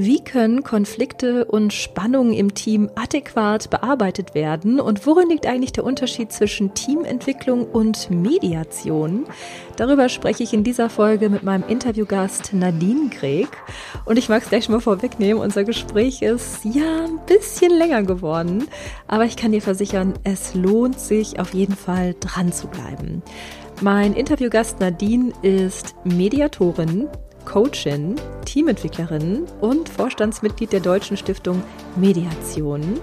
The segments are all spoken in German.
Wie können Konflikte und Spannungen im Team adäquat bearbeitet werden und worin liegt eigentlich der Unterschied zwischen Teamentwicklung und Mediation? Darüber spreche ich in dieser Folge mit meinem Interviewgast Nadine Greg. Und ich mag es gleich schon mal vorwegnehmen, unser Gespräch ist ja ein bisschen länger geworden, aber ich kann dir versichern, es lohnt sich auf jeden Fall dran zu bleiben. Mein Interviewgast Nadine ist Mediatorin, Coachin, Teamentwicklerin und Vorstandsmitglied der Deutschen Stiftung Mediation.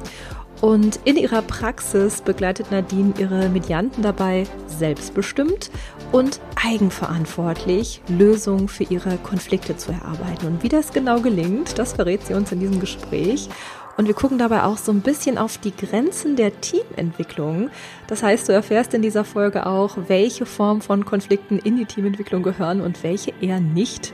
Und in ihrer Praxis begleitet Nadine ihre Medianten dabei, selbstbestimmt und eigenverantwortlich Lösungen für ihre Konflikte zu erarbeiten. Und wie das genau gelingt, das verrät sie uns in diesem Gespräch. Und wir gucken dabei auch so ein bisschen auf die Grenzen der Teamentwicklung. Das heißt, du erfährst in dieser Folge auch, welche Form von Konflikten in die Teamentwicklung gehören und welche eher nicht.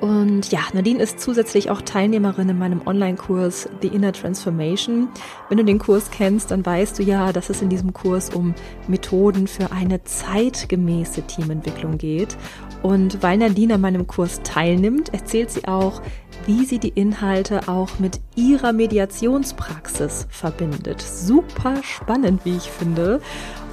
Und ja, Nadine ist zusätzlich auch Teilnehmerin in meinem Online-Kurs The Inner Transformation. Wenn du den Kurs kennst, dann weißt du ja, dass es in diesem Kurs um Methoden für eine zeitgemäße Teamentwicklung geht. Und weil Nadine an meinem Kurs teilnimmt, erzählt sie auch, wie sie die Inhalte auch mit ihrer Mediationspraxis verbindet. Super spannend, wie ich finde.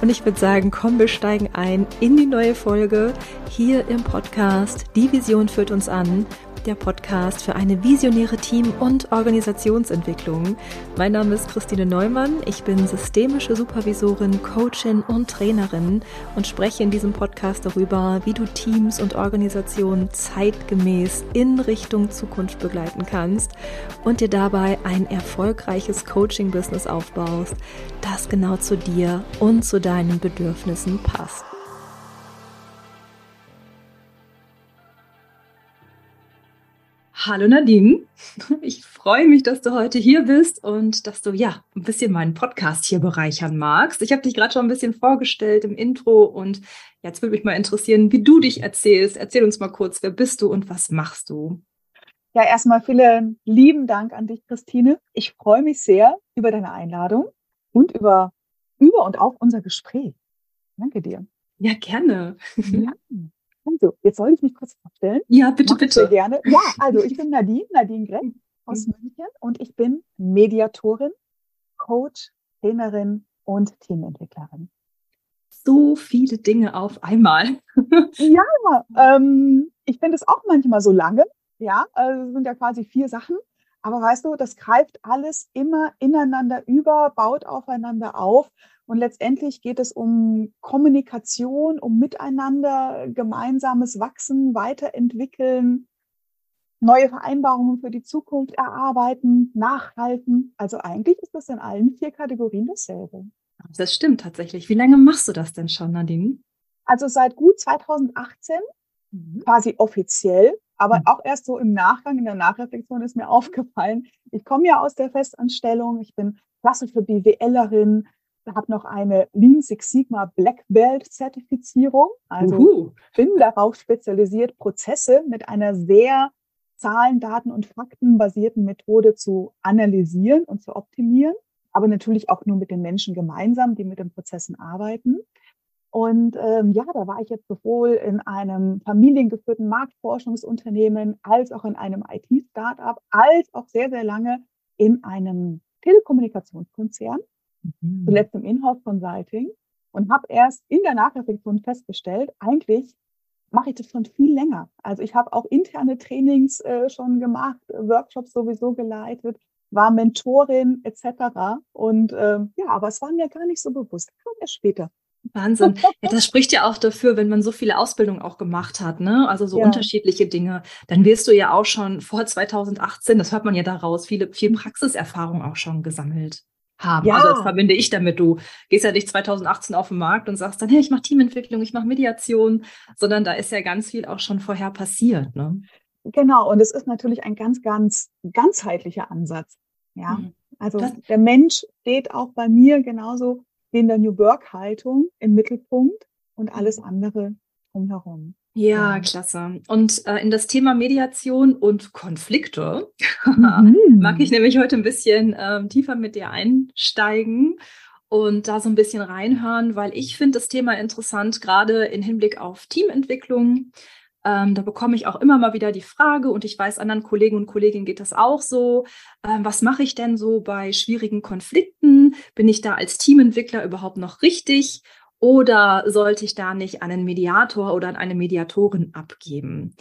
Und ich würde sagen, komm, wir steigen ein in die neue Folge hier im Podcast. Die Vision führt uns an der Podcast für eine visionäre Team- und Organisationsentwicklung. Mein Name ist Christine Neumann. Ich bin systemische Supervisorin, Coachin und Trainerin und spreche in diesem Podcast darüber, wie du Teams und Organisationen zeitgemäß in Richtung Zukunft begleiten kannst und dir dabei ein erfolgreiches Coaching-Business aufbaust, das genau zu dir und zu deinen Bedürfnissen passt. Hallo Nadine, ich freue mich, dass du heute hier bist und dass du ja ein bisschen meinen Podcast hier bereichern magst. Ich habe dich gerade schon ein bisschen vorgestellt im Intro und jetzt würde mich mal interessieren, wie du dich erzählst. Erzähl uns mal kurz, wer bist du und was machst du? Ja, erstmal vielen lieben Dank an dich, Christine. Ich freue mich sehr über deine Einladung und über, über und auf unser Gespräch. Danke dir. Ja, gerne. Ja. Jetzt soll ich mich kurz vorstellen. Ja, bitte, Mach bitte. Sehr gerne. Ja, also ich bin Nadine, Nadine Gregg aus mhm. München und ich bin Mediatorin, Coach, Trainerin und Teamentwicklerin. So viele Dinge auf einmal. ja, ähm, ich finde es auch manchmal so lange. Ja, also sind ja quasi vier Sachen. Aber weißt du, das greift alles immer ineinander über, baut aufeinander auf. Und letztendlich geht es um Kommunikation, um Miteinander, gemeinsames Wachsen, Weiterentwickeln, neue Vereinbarungen für die Zukunft erarbeiten, nachhalten. Also eigentlich ist das in allen vier Kategorien dasselbe. Das stimmt tatsächlich. Wie lange machst du das denn schon, Nadine? Also seit gut 2018, mhm. quasi offiziell, aber mhm. auch erst so im Nachgang, in der Nachreflexion ist mir aufgefallen, ich komme ja aus der Festanstellung, ich bin klassische BWLerin, habe noch eine Lean Six Sigma Black Belt Zertifizierung. Also Uhu. bin darauf spezialisiert, Prozesse mit einer sehr Zahlen, Daten und Fakten basierten Methode zu analysieren und zu optimieren. Aber natürlich auch nur mit den Menschen gemeinsam, die mit den Prozessen arbeiten. Und ähm, ja, da war ich jetzt sowohl in einem familiengeführten Marktforschungsunternehmen als auch in einem IT-Startup, als auch sehr, sehr lange in einem Telekommunikationskonzern mhm. zuletzt im Inhouse Consulting und habe erst in der Nachreflexion festgestellt, eigentlich mache ich das schon viel länger. Also ich habe auch interne Trainings äh, schon gemacht, Workshops sowieso geleitet, war Mentorin etc. Und äh, ja, aber es war mir gar nicht so bewusst. Kam erst später. Wahnsinn. Ja, das spricht ja auch dafür, wenn man so viele Ausbildungen auch gemacht hat, ne? Also so ja. unterschiedliche Dinge. Dann wirst du ja auch schon vor 2018, das hört man ja daraus, viele, viel Praxiserfahrung auch schon gesammelt haben. Ja. Also das verbinde ich damit. Du gehst ja nicht 2018 auf den Markt und sagst dann, hey, ich mache Teamentwicklung, ich mache Mediation, sondern da ist ja ganz viel auch schon vorher passiert. Ne? Genau, und es ist natürlich ein ganz, ganz ganzheitlicher Ansatz. Ja, mhm. also das, der Mensch steht auch bei mir genauso wie in der New Work-Haltung im Mittelpunkt und alles mhm. andere drumherum. Ja, klasse. Und äh, in das Thema Mediation und Konflikte mhm. mag ich nämlich heute ein bisschen äh, tiefer mit dir einsteigen und da so ein bisschen reinhören, weil ich finde das Thema interessant, gerade im Hinblick auf Teamentwicklung. Ähm, da bekomme ich auch immer mal wieder die Frage und ich weiß, anderen Kollegen und Kolleginnen geht das auch so. Ähm, was mache ich denn so bei schwierigen Konflikten? Bin ich da als Teamentwickler überhaupt noch richtig? Oder sollte ich da nicht einen Mediator oder eine Mediatorin abgeben?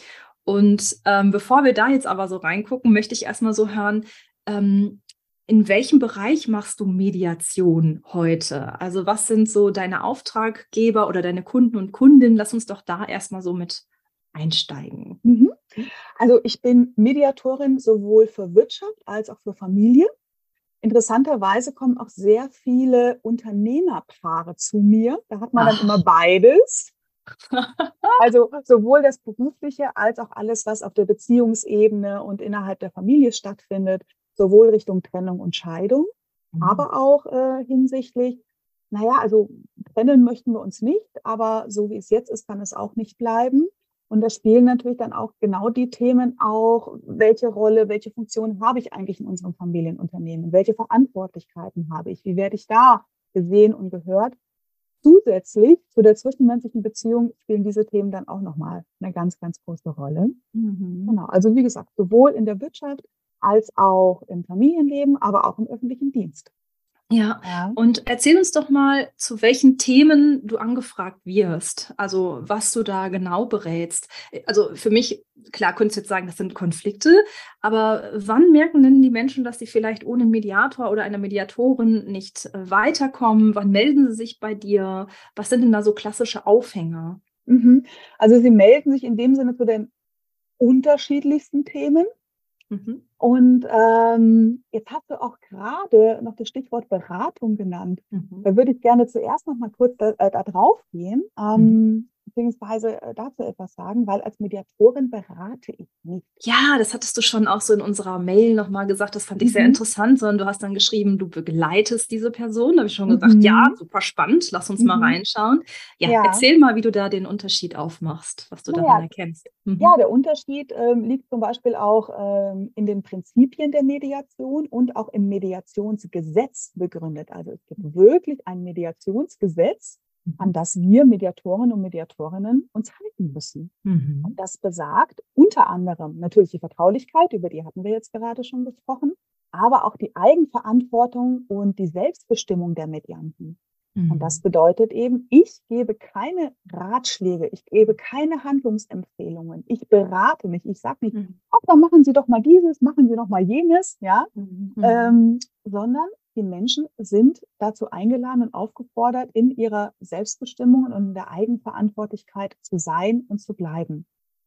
Und ähm, bevor wir da jetzt aber so reingucken, möchte ich erstmal so hören, ähm, in welchem Bereich machst du Mediation heute? Also was sind so deine Auftraggeber oder deine Kunden und Kundinnen? Lass uns doch da erstmal so mit einsteigen. Mhm. Also ich bin Mediatorin sowohl für Wirtschaft als auch für Familie. Interessanterweise kommen auch sehr viele Unternehmerpaare zu mir. Da hat man Ach. dann immer beides. also sowohl das Berufliche als auch alles, was auf der Beziehungsebene und innerhalb der Familie stattfindet, sowohl Richtung Trennung und Scheidung, mhm. aber auch äh, hinsichtlich, naja, also trennen möchten wir uns nicht, aber so wie es jetzt ist, kann es auch nicht bleiben. Und da spielen natürlich dann auch genau die Themen auch, welche Rolle, welche Funktion habe ich eigentlich in unserem Familienunternehmen? Welche Verantwortlichkeiten habe ich? Wie werde ich da gesehen und gehört? Zusätzlich zu der zwischenmenschlichen Beziehung spielen diese Themen dann auch nochmal eine ganz, ganz große Rolle. Mhm. Genau. Also wie gesagt, sowohl in der Wirtschaft als auch im Familienleben, aber auch im öffentlichen Dienst. Ja. ja. und erzähl uns doch mal, zu welchen Themen du angefragt wirst, also was du da genau berätst. Also für mich, klar, könntest du jetzt sagen, das sind Konflikte, aber wann merken denn die Menschen, dass sie vielleicht ohne Mediator oder eine Mediatorin nicht äh, weiterkommen? Wann melden sie sich bei dir? Was sind denn da so klassische Aufhänger? Mhm. Also sie melden sich in dem Sinne zu den unterschiedlichsten Themen. Mhm. Und ähm, jetzt hast du auch gerade noch das Stichwort Beratung genannt. Mhm. Da würde ich gerne zuerst noch mal kurz da, äh, da drauf gehen. Ähm, mhm beziehungsweise äh, dazu etwas sagen, weil als Mediatorin berate ich nicht. Ja, das hattest du schon auch so in unserer Mail nochmal gesagt. Das fand ich mhm. sehr interessant, sondern du hast dann geschrieben, du begleitest diese Person. Da habe ich schon gesagt, mhm. ja, super spannend, lass uns mhm. mal reinschauen. Ja, ja, erzähl mal, wie du da den Unterschied aufmachst, was du ja, daran erkennst. Mhm. Ja, der Unterschied ähm, liegt zum Beispiel auch ähm, in den Prinzipien der Mediation und auch im Mediationsgesetz begründet. Also es gibt wirklich ein Mediationsgesetz, an das wir Mediatoren und Mediatorinnen uns halten müssen. Mhm. Und das besagt unter anderem natürlich die Vertraulichkeit, über die hatten wir jetzt gerade schon gesprochen, aber auch die Eigenverantwortung und die Selbstbestimmung der Medianten. Mhm. Und das bedeutet eben, ich gebe keine Ratschläge, ich gebe keine Handlungsempfehlungen, ich berate mich, ich sage nicht, mhm. ach, dann machen Sie doch mal dieses, machen Sie doch mal jenes, ja, mhm. ähm, sondern die Menschen sind dazu eingeladen und aufgefordert, in ihrer Selbstbestimmung und in der Eigenverantwortlichkeit zu sein und zu bleiben.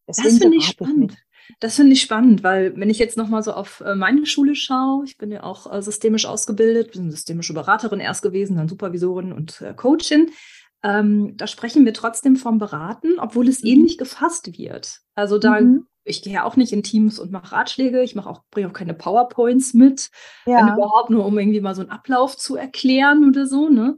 Deswegen das finde ich spannend. Das finde ich spannend, weil wenn ich jetzt nochmal so auf äh, meine Schule schaue, ich bin ja auch äh, systemisch ausgebildet, bin systemische Beraterin erst gewesen, dann Supervisorin und äh, Coachin. Ähm, da sprechen wir trotzdem vom Beraten, obwohl es mhm. ähnlich gefasst wird. Also da mhm ich gehe ja auch nicht in Teams und mache Ratschläge. Ich mache auch, bringe auch keine PowerPoints mit, ja. wenn überhaupt nur, um irgendwie mal so einen Ablauf zu erklären oder so. Ne?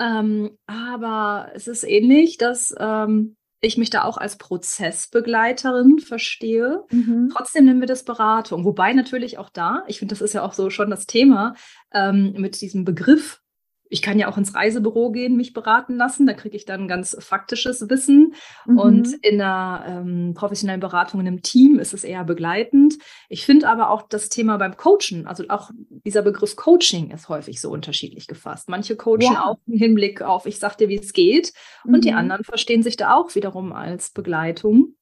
Ähm, aber es ist ähnlich, dass ähm, ich mich da auch als Prozessbegleiterin verstehe. Mhm. Trotzdem nennen wir das Beratung. Wobei natürlich auch da, ich finde, das ist ja auch so schon das Thema ähm, mit diesem Begriff ich kann ja auch ins Reisebüro gehen, mich beraten lassen. Da kriege ich dann ganz faktisches Wissen. Mhm. Und in einer ähm, professionellen Beratung in einem Team ist es eher begleitend. Ich finde aber auch das Thema beim Coachen, also auch dieser Begriff Coaching ist häufig so unterschiedlich gefasst. Manche coachen ja. auch im Hinblick auf, ich sag dir, wie es geht. Mhm. Und die mhm. anderen verstehen sich da auch wiederum als Begleitung.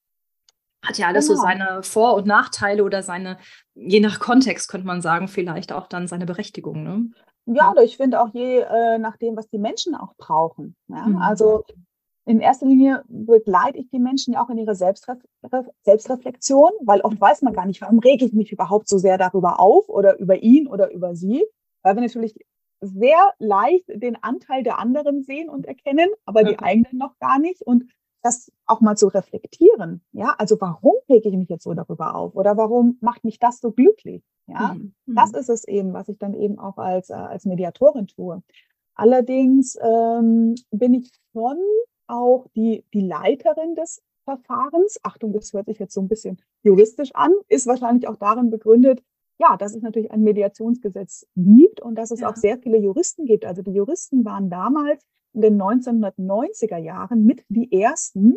Hat ja alles genau. so seine Vor- und Nachteile oder seine, je nach Kontext könnte man sagen, vielleicht auch dann seine Berechtigung. Ne? Ja, ich finde auch je äh, nach dem, was die Menschen auch brauchen. Ja? Mhm. Also in erster Linie begleite ich die Menschen ja auch in ihrer Selbstref Selbstreflexion, weil oft weiß man gar nicht, warum rege ich mich überhaupt so sehr darüber auf oder über ihn oder über sie, weil wir natürlich sehr leicht den Anteil der anderen sehen und erkennen, aber die eigenen noch gar nicht. Und das auch mal zu reflektieren. Ja, also warum rege ich mich jetzt so darüber auf? Oder warum macht mich das so glücklich? Ja, mhm. das ist es eben, was ich dann eben auch als, äh, als Mediatorin tue. Allerdings ähm, bin ich schon auch die, die Leiterin des Verfahrens. Achtung, das hört sich jetzt so ein bisschen juristisch an, ist wahrscheinlich auch darin begründet, ja, dass es natürlich ein Mediationsgesetz gibt und dass es ja. auch sehr viele Juristen gibt. Also die Juristen waren damals in den 1990er Jahren mit die ersten,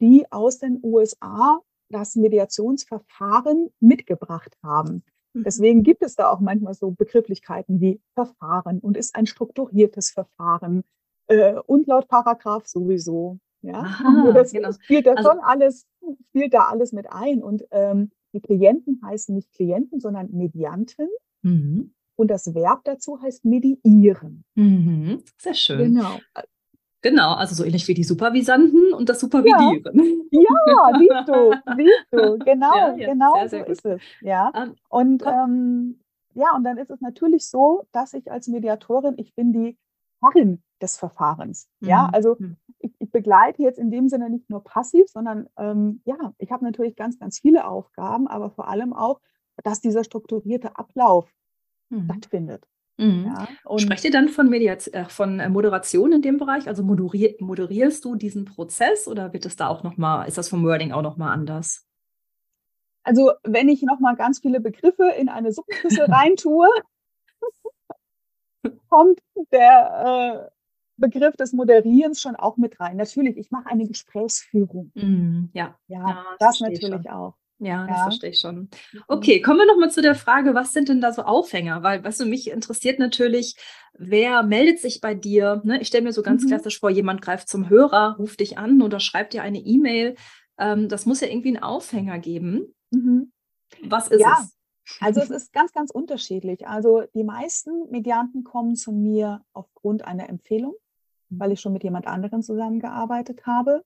die aus den USA das Mediationsverfahren mitgebracht haben. Mhm. Deswegen gibt es da auch manchmal so Begrifflichkeiten wie Verfahren und ist ein strukturiertes Verfahren äh, und laut Paragraph sowieso. Ja, Aha, das genau. spielt da also, schon alles, spielt da alles mit ein. Und ähm, die Klienten heißen nicht Klienten, sondern Medianten. Mhm. Und das Verb dazu heißt mediieren. Mhm. Sehr schön. Genau. Genau, also so ähnlich wie die Supervisanten und das Supervidieren. Ja, ja siehst du, siehst du, genau, ja, ja, genau sehr, sehr so gut. ist es. Ja. Um, ähm, und ähm, ja, und dann ist es natürlich so, dass ich als Mediatorin, ich bin die Herrin des Verfahrens. Mhm. Ja, also mhm. ich, ich, begleite jetzt in dem Sinne nicht nur passiv, sondern ähm, ja, ich habe natürlich ganz, ganz viele Aufgaben, aber vor allem auch, dass dieser strukturierte Ablauf mhm. stattfindet. Mhm. Ja, Sprecht ihr dann von, Mediaz äh, von äh, Moderation in dem Bereich? Also moderier moderierst du diesen Prozess oder wird es da auch nochmal, ist das vom Wording auch nochmal anders? Also wenn ich nochmal ganz viele Begriffe in eine Suppenschüssel reintue, kommt der äh, Begriff des Moderierens schon auch mit rein. Natürlich, ich mache eine Gesprächsführung. Mm, ja. ja, ja, das, das natürlich schon. auch. Ja, das ja. verstehe ich schon. Mhm. Okay, kommen wir nochmal zu der Frage, was sind denn da so Aufhänger? Weil, weißt du, mich interessiert natürlich, wer meldet sich bei dir? Ne? Ich stelle mir so ganz mhm. klassisch vor, jemand greift zum Hörer, ruft dich an oder schreibt dir eine E-Mail. Ähm, das muss ja irgendwie einen Aufhänger geben. Mhm. Was ist ja. es? Also es ist ganz, ganz unterschiedlich. Also die meisten Medianten kommen zu mir aufgrund einer Empfehlung, weil ich schon mit jemand anderem zusammengearbeitet habe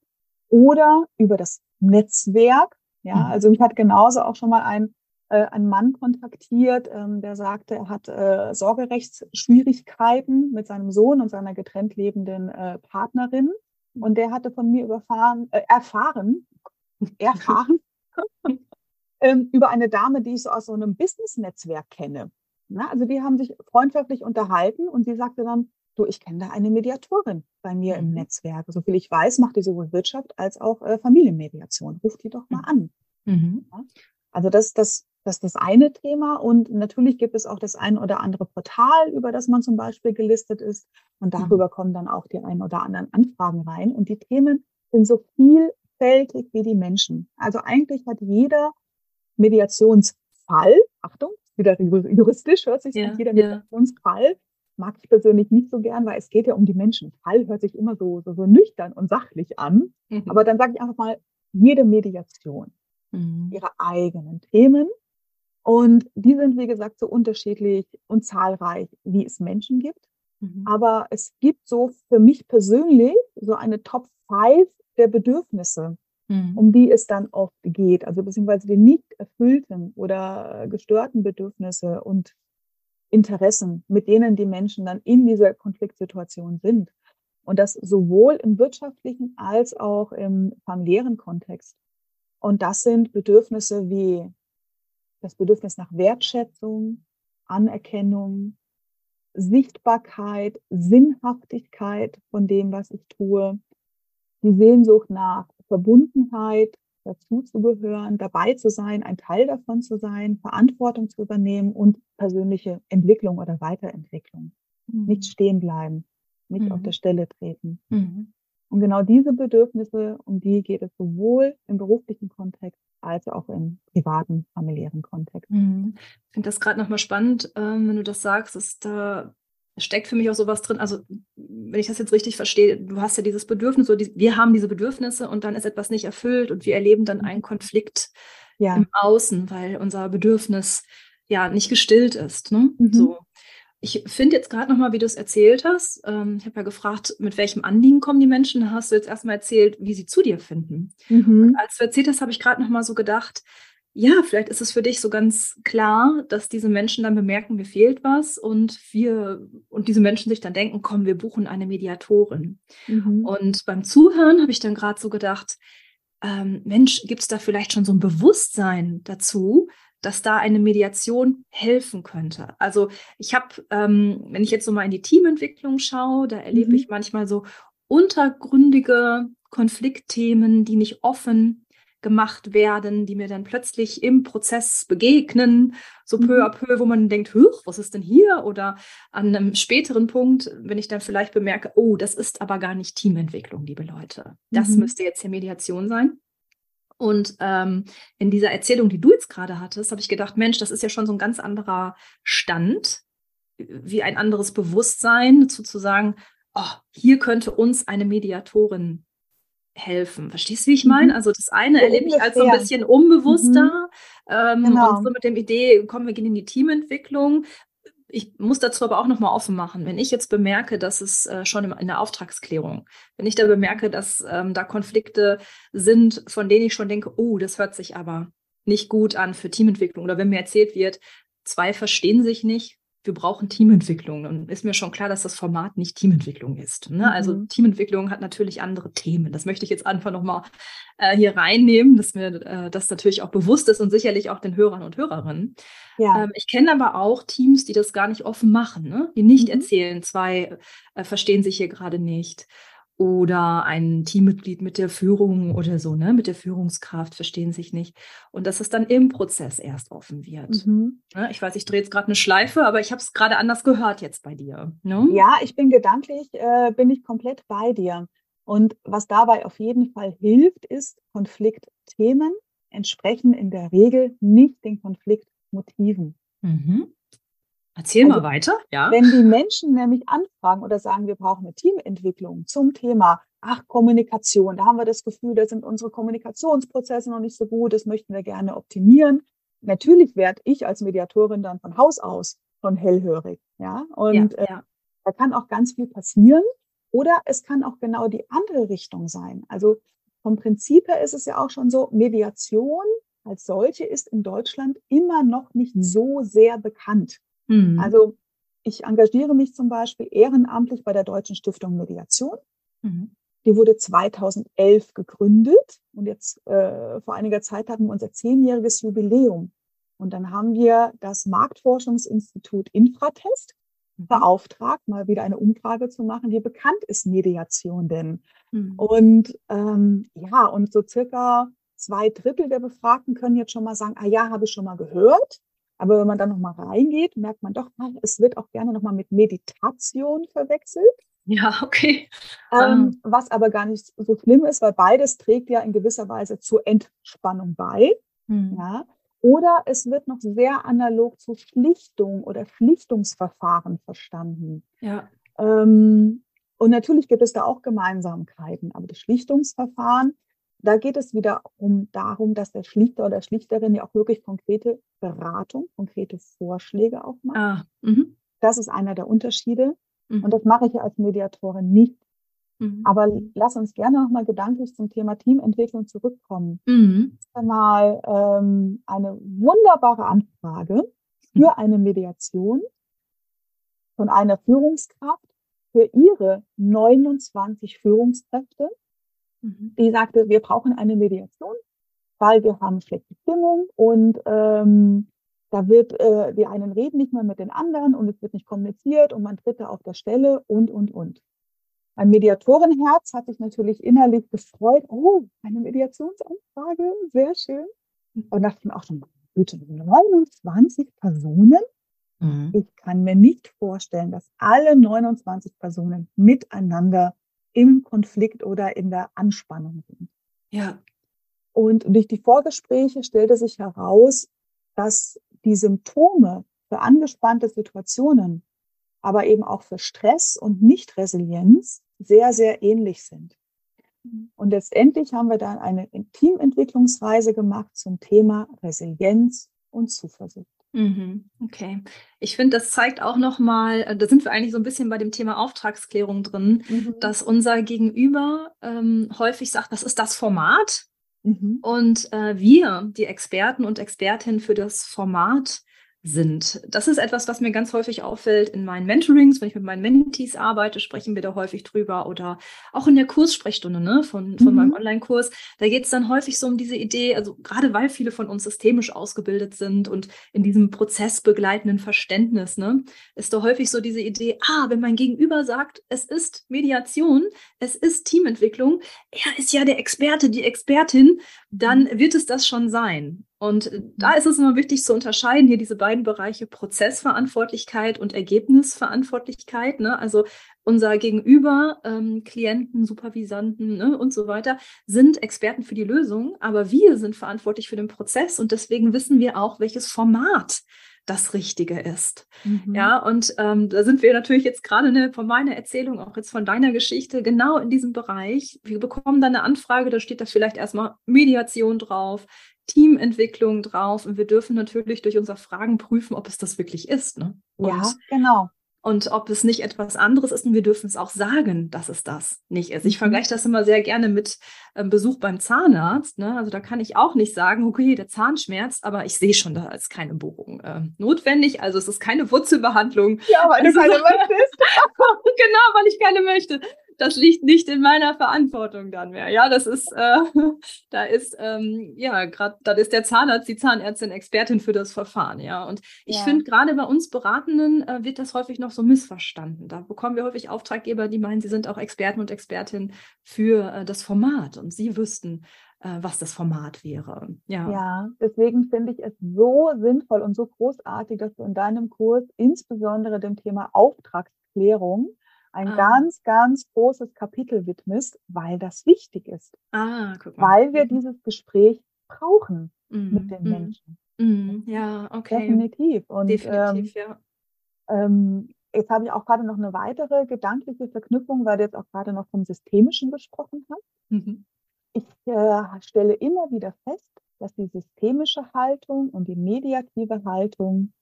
oder über das Netzwerk ja, mhm. also mich hat genauso auch schon mal ein, äh, ein Mann kontaktiert, ähm, der sagte, er hat äh, Sorgerechtsschwierigkeiten mit seinem Sohn und seiner getrennt lebenden äh, Partnerin. Mhm. Und der hatte von mir überfahren, äh, erfahren, erfahren, ähm, über eine Dame, die ich so aus so einem Business-Netzwerk kenne. Na, also die haben sich freundschaftlich unterhalten und sie sagte dann, du, ich kenne da eine Mediatorin bei mir mhm. im Netzwerk. Soviel ich weiß, macht die sowohl Wirtschaft als auch äh, Familienmediation. Ruf die doch mal mhm. an. Mhm. Ja? Also das, das, das ist das eine Thema. Und natürlich gibt es auch das ein oder andere Portal, über das man zum Beispiel gelistet ist. Und mhm. darüber mhm. kommen dann auch die ein oder anderen Anfragen rein. Und die Themen sind so vielfältig wie die Menschen. Also eigentlich hat jeder Mediationsfall, Achtung, wieder juristisch hört sich ja, jeder Mediationsfall mag ich persönlich nicht so gern, weil es geht ja um die Menschen. Fall hört sich immer so, so, so nüchtern und sachlich an. Mhm. Aber dann sage ich einfach mal, jede Mediation, mhm. ihre eigenen Themen. Und die sind, wie gesagt, so unterschiedlich und zahlreich, wie es Menschen gibt. Mhm. Aber es gibt so für mich persönlich so eine Top 5 der Bedürfnisse, mhm. um die es dann oft geht. Also beziehungsweise die nicht erfüllten oder gestörten Bedürfnisse und Interessen, mit denen die Menschen dann in dieser Konfliktsituation sind. Und das sowohl im wirtschaftlichen als auch im familiären Kontext. Und das sind Bedürfnisse wie das Bedürfnis nach Wertschätzung, Anerkennung, Sichtbarkeit, Sinnhaftigkeit von dem, was ich tue, die Sehnsucht nach Verbundenheit, dazuzugehören, dabei zu sein, ein Teil davon zu sein, Verantwortung zu übernehmen und persönliche Entwicklung oder Weiterentwicklung. Mhm. Nicht stehen bleiben, nicht mhm. auf der Stelle treten. Mhm. Und genau diese Bedürfnisse, um die geht es sowohl im beruflichen Kontext als auch im privaten, familiären Kontext. Mhm. Ich finde das gerade nochmal spannend, ähm, wenn du das sagst, dass da steckt für mich auch sowas drin. Also, wenn ich das jetzt richtig verstehe, du hast ja dieses Bedürfnis, so die, wir haben diese Bedürfnisse und dann ist etwas nicht erfüllt und wir erleben dann einen Konflikt ja. im Außen, weil unser Bedürfnis ja nicht gestillt ist. Ne? Mhm. So. Ich finde jetzt gerade nochmal, wie du es erzählt hast. Ähm, ich habe ja gefragt, mit welchem Anliegen kommen die Menschen. Da hast du jetzt erstmal erzählt, wie sie zu dir finden. Mhm. als du erzählt hast, habe ich gerade nochmal so gedacht, ja, vielleicht ist es für dich so ganz klar, dass diese Menschen dann bemerken, mir fehlt was und wir und diese Menschen sich dann denken, komm, wir buchen eine Mediatorin. Mhm. Und beim Zuhören habe ich dann gerade so gedacht, ähm, Mensch, gibt es da vielleicht schon so ein Bewusstsein dazu, dass da eine Mediation helfen könnte. Also ich habe, ähm, wenn ich jetzt so mal in die Teamentwicklung schaue, da erlebe mhm. ich manchmal so untergründige Konfliktthemen, die nicht offen gemacht werden, die mir dann plötzlich im Prozess begegnen, so peu Mhm. à peu, wo man denkt, Huch, was ist denn hier? Oder an einem späteren Punkt, wenn ich dann vielleicht bemerke, oh, das ist aber gar nicht Teamentwicklung, liebe Leute. Das Mhm. müsste jetzt hier Mediation sein. Und ähm, in dieser Erzählung, die du jetzt gerade hattest, habe ich gedacht, Mensch, das ist ja schon so ein ganz anderer Stand, wie ein anderes Bewusstsein, zu, zu sagen, oh, hier könnte uns eine Mediatorin helfen. Verstehst du, wie ich meine? Mhm. Also das eine So erlebe ich als so ein bisschen unbewusster ähm, Genau. und so mit dem Idee, kommen wir gehen in die Teamentwicklung. Ich muss dazu aber auch nochmal offen machen. Wenn ich jetzt bemerke, dass es äh, schon in der Auftragsklärung, wenn ich da bemerke, dass ähm, da Konflikte sind, von denen ich schon denke, oh, das hört sich aber nicht gut an für Teamentwicklung. Oder wenn mir erzählt wird, zwei verstehen sich nicht, wir brauchen Teamentwicklung. Dann ist mir schon klar, dass das Format nicht Teamentwicklung ist. Ne? Also Mhm. Teamentwicklung hat natürlich andere Themen. Das möchte ich jetzt einfach nochmal äh, hier reinnehmen, dass mir äh, das natürlich auch bewusst ist und sicherlich auch den Hörern und Hörerinnen. Ja. Ähm, ich kenne aber auch Teams, die das gar nicht offen machen, ne? die nicht Mhm. erzählen, zwei äh, verstehen sich hier gerade nicht. Oder ein Teammitglied mit der Führung oder so, ne, mit der Führungskraft verstehen sich nicht. Und dass es dann im Prozess erst offen wird. Mhm. Ne? Ich weiß, ich drehe jetzt gerade eine Schleife, aber ich habe es gerade anders gehört jetzt bei dir. Ne? Ja, ich bin gedanklich, äh, bin ich komplett bei dir. Und was dabei auf jeden Fall hilft, ist, Konfliktthemen entsprechen in der Regel nicht den Konfliktmotiven. Mhm. Erzähl Also, mal weiter. Ja. Wenn die Menschen nämlich anfragen oder sagen, wir brauchen eine Teamentwicklung zum Thema, ach, Kommunikation, da haben wir das Gefühl, da sind unsere Kommunikationsprozesse noch nicht so gut, das möchten wir gerne optimieren. Natürlich werde ich als Mediatorin dann von Haus aus schon hellhörig. Ja, und ja, äh, ja. da kann auch ganz viel passieren. Oder es kann auch genau die andere Richtung sein. Also vom Prinzip her ist es ja auch schon so, Mediation als solche ist in Deutschland immer noch nicht so sehr bekannt. Mhm. Also ich engagiere mich zum Beispiel ehrenamtlich bei der Deutschen Stiftung Mediation. Mhm. Die wurde 2011 gegründet und jetzt äh, vor einiger Zeit hatten wir unser zehnjähriges Jubiläum. Und dann haben wir das Marktforschungsinstitut Infratest Mhm. beauftragt, mal wieder eine Umfrage zu machen, wie bekannt ist Mediation denn? Mhm. Und ähm, ja, und so circa zwei Drittel der Befragten können jetzt schon mal sagen, ah ja, habe ich schon mal gehört. Aber wenn man dann nochmal reingeht, merkt man doch, ah, es wird auch gerne nochmal mit Meditation verwechselt. Ja, okay. Ah. Ähm, was aber gar nicht so schlimm ist, weil beides trägt ja in gewisser Weise zur Entspannung bei. Mhm. Ja. Oder es wird noch sehr analog zu Schlichtung oder Schlichtungsverfahren verstanden. Ja. Ähm, und natürlich gibt es da auch Gemeinsamkeiten, aber das Schlichtungsverfahren, da geht es wieder um darum, dass der Schlichter oder Schlichterin ja auch wirklich konkrete Beratung, konkrete Vorschläge auch macht. Ah. Mhm. Das ist einer der Unterschiede. Mhm. Und das mache ich ja als Mediatorin nicht. Mhm. Aber lass uns gerne nochmal gedanklich zum Thema Teamentwicklung zurückkommen. Mhm. Mal ähm, eine wunderbare Anfrage für eine Mediation von einer Führungskraft für ihre 29 Führungskräfte, Mhm. die sagte, wir brauchen eine Mediation, weil wir haben schlechte Stimmung und ähm, da wird, äh, die einen reden nicht mehr mit den anderen und es wird nicht kommuniziert und man tritt da auf der Stelle und, und, und. Mein Mediatorenherz hat sich natürlich innerlich gefreut. Oh, eine Mediationsanfrage, sehr schön. Und dachte ich mir auch schon, bitte 29 Personen? Mhm. Ich kann mir nicht vorstellen, dass alle 29 Personen miteinander im Konflikt oder in der Anspannung sind. Ja. Und durch die Vorgespräche stellte sich heraus, dass die Symptome für angespannte Situationen, aber eben auch für Stress und Nichtresilienz sehr, sehr ähnlich sind. Und letztendlich haben wir dann eine Teamentwicklungsreise gemacht zum Thema Resilienz und Zuversicht. Mhm. Okay. Ich finde, das zeigt auch nochmal, äh, da sind wir eigentlich so ein bisschen bei dem Thema Auftragsklärung drin, Mhm. dass unser Gegenüber ähm, häufig sagt, was ist das Format? Mhm. Und äh, wir, die Experten und Expertinnen für das Format, sind. Das ist etwas, was mir ganz häufig auffällt in meinen Mentorings, wenn ich mit meinen Mentees arbeite, sprechen wir da häufig drüber oder auch in der Kurssprechstunde ne, von, von mhm. meinem Online-Kurs. Da geht es dann häufig so um diese Idee, also gerade weil viele von uns systemisch ausgebildet sind und in diesem prozessbegleitenden Verständnis, ne, ist da häufig so diese Idee, ah, wenn mein Gegenüber sagt, es ist Mediation, es ist Teamentwicklung, er ist ja der Experte, die Expertin, dann mhm. wird es das schon sein. Und da mhm. ist es immer wichtig zu unterscheiden, hier diese beiden Bereiche Prozessverantwortlichkeit und Ergebnisverantwortlichkeit. Ne? Also unser Gegenüber, ähm, Klienten, Supervisanten ne, und so weiter, sind Experten für die Lösung, aber wir sind verantwortlich für den Prozess und deswegen wissen wir auch, welches Format das Richtige ist. Mhm. Ja, und ähm, da sind wir natürlich jetzt gerade ne, von meiner Erzählung, auch jetzt von deiner Geschichte, genau in diesem Bereich. Wir bekommen dann eine Anfrage, da steht da vielleicht erstmal Mediation drauf, Teamentwicklung drauf und wir dürfen natürlich durch unser Fragen prüfen, ob es das wirklich ist. Ne? ja, genau. Und ob es nicht etwas anderes ist und wir dürfen es auch sagen, dass es das nicht ist. Ich mhm. vergleiche das immer sehr gerne mit ähm, Besuch beim Zahnarzt. Ne? Also da kann ich auch nicht sagen, okay, der Zahn schmerzt, aber ich sehe schon, da ist keine Bohrung äh, notwendig. Also es ist keine Wurzelbehandlung. Ja, weil du keine möchtest. genau, weil ich keine möchte das liegt nicht in meiner Verantwortung dann mehr. Ja, das ist, äh, da ist, ähm, ja, gerade, da ist der Zahnarzt, die Zahnärztin Expertin für das Verfahren, ja. Und ich ja. finde, gerade bei uns Beratenden äh, wird das häufig noch so missverstanden. Da bekommen wir häufig Auftraggeber, die meinen, sie sind auch Experten und Expertinnen für äh, das Format und sie wüssten, äh, was das Format wäre. Ja, ja deswegen finde ich es so sinnvoll und so großartig, dass du in deinem Kurs insbesondere dem Thema Auftragsklärung ein ah. ganz, ganz großes Kapitel widmest, weil das wichtig ist. Ah, guck mal. Weil wir mhm. dieses Gespräch brauchen mhm. mit den mhm. Menschen. Mhm. Ja, okay. Definitiv. Und, Definitiv, ähm, ja. Ähm, jetzt habe ich auch gerade noch eine weitere gedankliche Verknüpfung, weil du jetzt auch gerade noch vom Systemischen gesprochen hast. Mhm. Ich äh, stelle immer wieder fest, dass die systemische Haltung und die mediative Haltung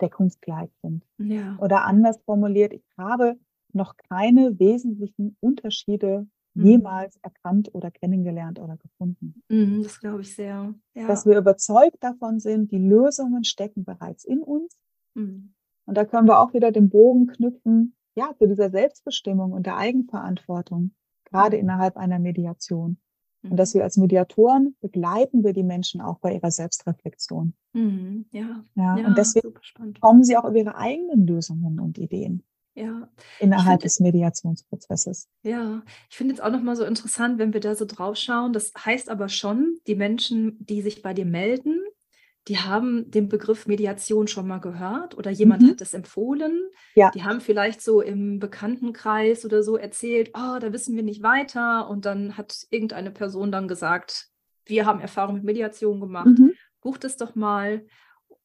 deckungsgleich sind. Ja. Oder anders formuliert, ich habe noch keine wesentlichen Unterschiede mhm. jemals erkannt oder kennengelernt oder gefunden. Mhm, das glaube ich sehr. Ja. Dass wir überzeugt davon sind, die Lösungen stecken bereits in uns. Mhm. Und da können wir auch wieder den Bogen knüpfen, ja, zu dieser Selbstbestimmung und der Eigenverantwortung, gerade mhm. innerhalb einer Mediation. Und dass mhm. wir als Mediatoren begleiten wir die Menschen auch bei ihrer Selbstreflexion. Mhm, ja. ja. ja. Und deswegen kommen sie auch über ihre eigenen Lösungen und Ideen. Ja. Innerhalb des Mediationsprozesses. Ja, ich finde jetzt auch nochmal so interessant, wenn wir da so drauf schauen. Das heißt aber schon, die Menschen, die sich bei dir melden, die haben den Begriff Mediation schon mal gehört oder jemand mhm. hat es empfohlen. Ja. Die haben vielleicht so im Bekanntenkreis oder so erzählt, oh, da wissen wir nicht weiter. Und dann hat irgendeine Person dann gesagt, wir haben Erfahrung mit Mediation gemacht, mhm. bucht es doch mal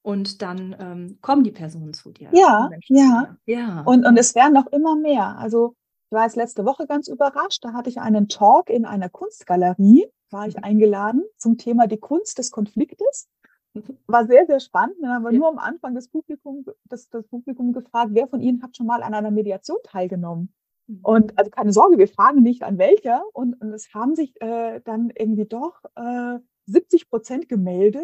und dann ähm, kommen die Personen zu dir. Ja, ja. Dir. ja. Und, und es werden noch immer mehr. Also ich war jetzt letzte Woche ganz überrascht. Da hatte ich einen Talk in einer Kunstgalerie, war ich mhm. eingeladen zum Thema die Kunst des Konfliktes. War sehr, sehr spannend. Dann haben wir ja. nur am Anfang des Publikum, das, das Publikum gefragt, wer von Ihnen hat schon mal an einer Mediation teilgenommen? Mhm. Und also keine Sorge, wir fragen nicht an welcher. Und, und es haben sich äh, dann irgendwie doch äh, 70 Prozent gemeldet.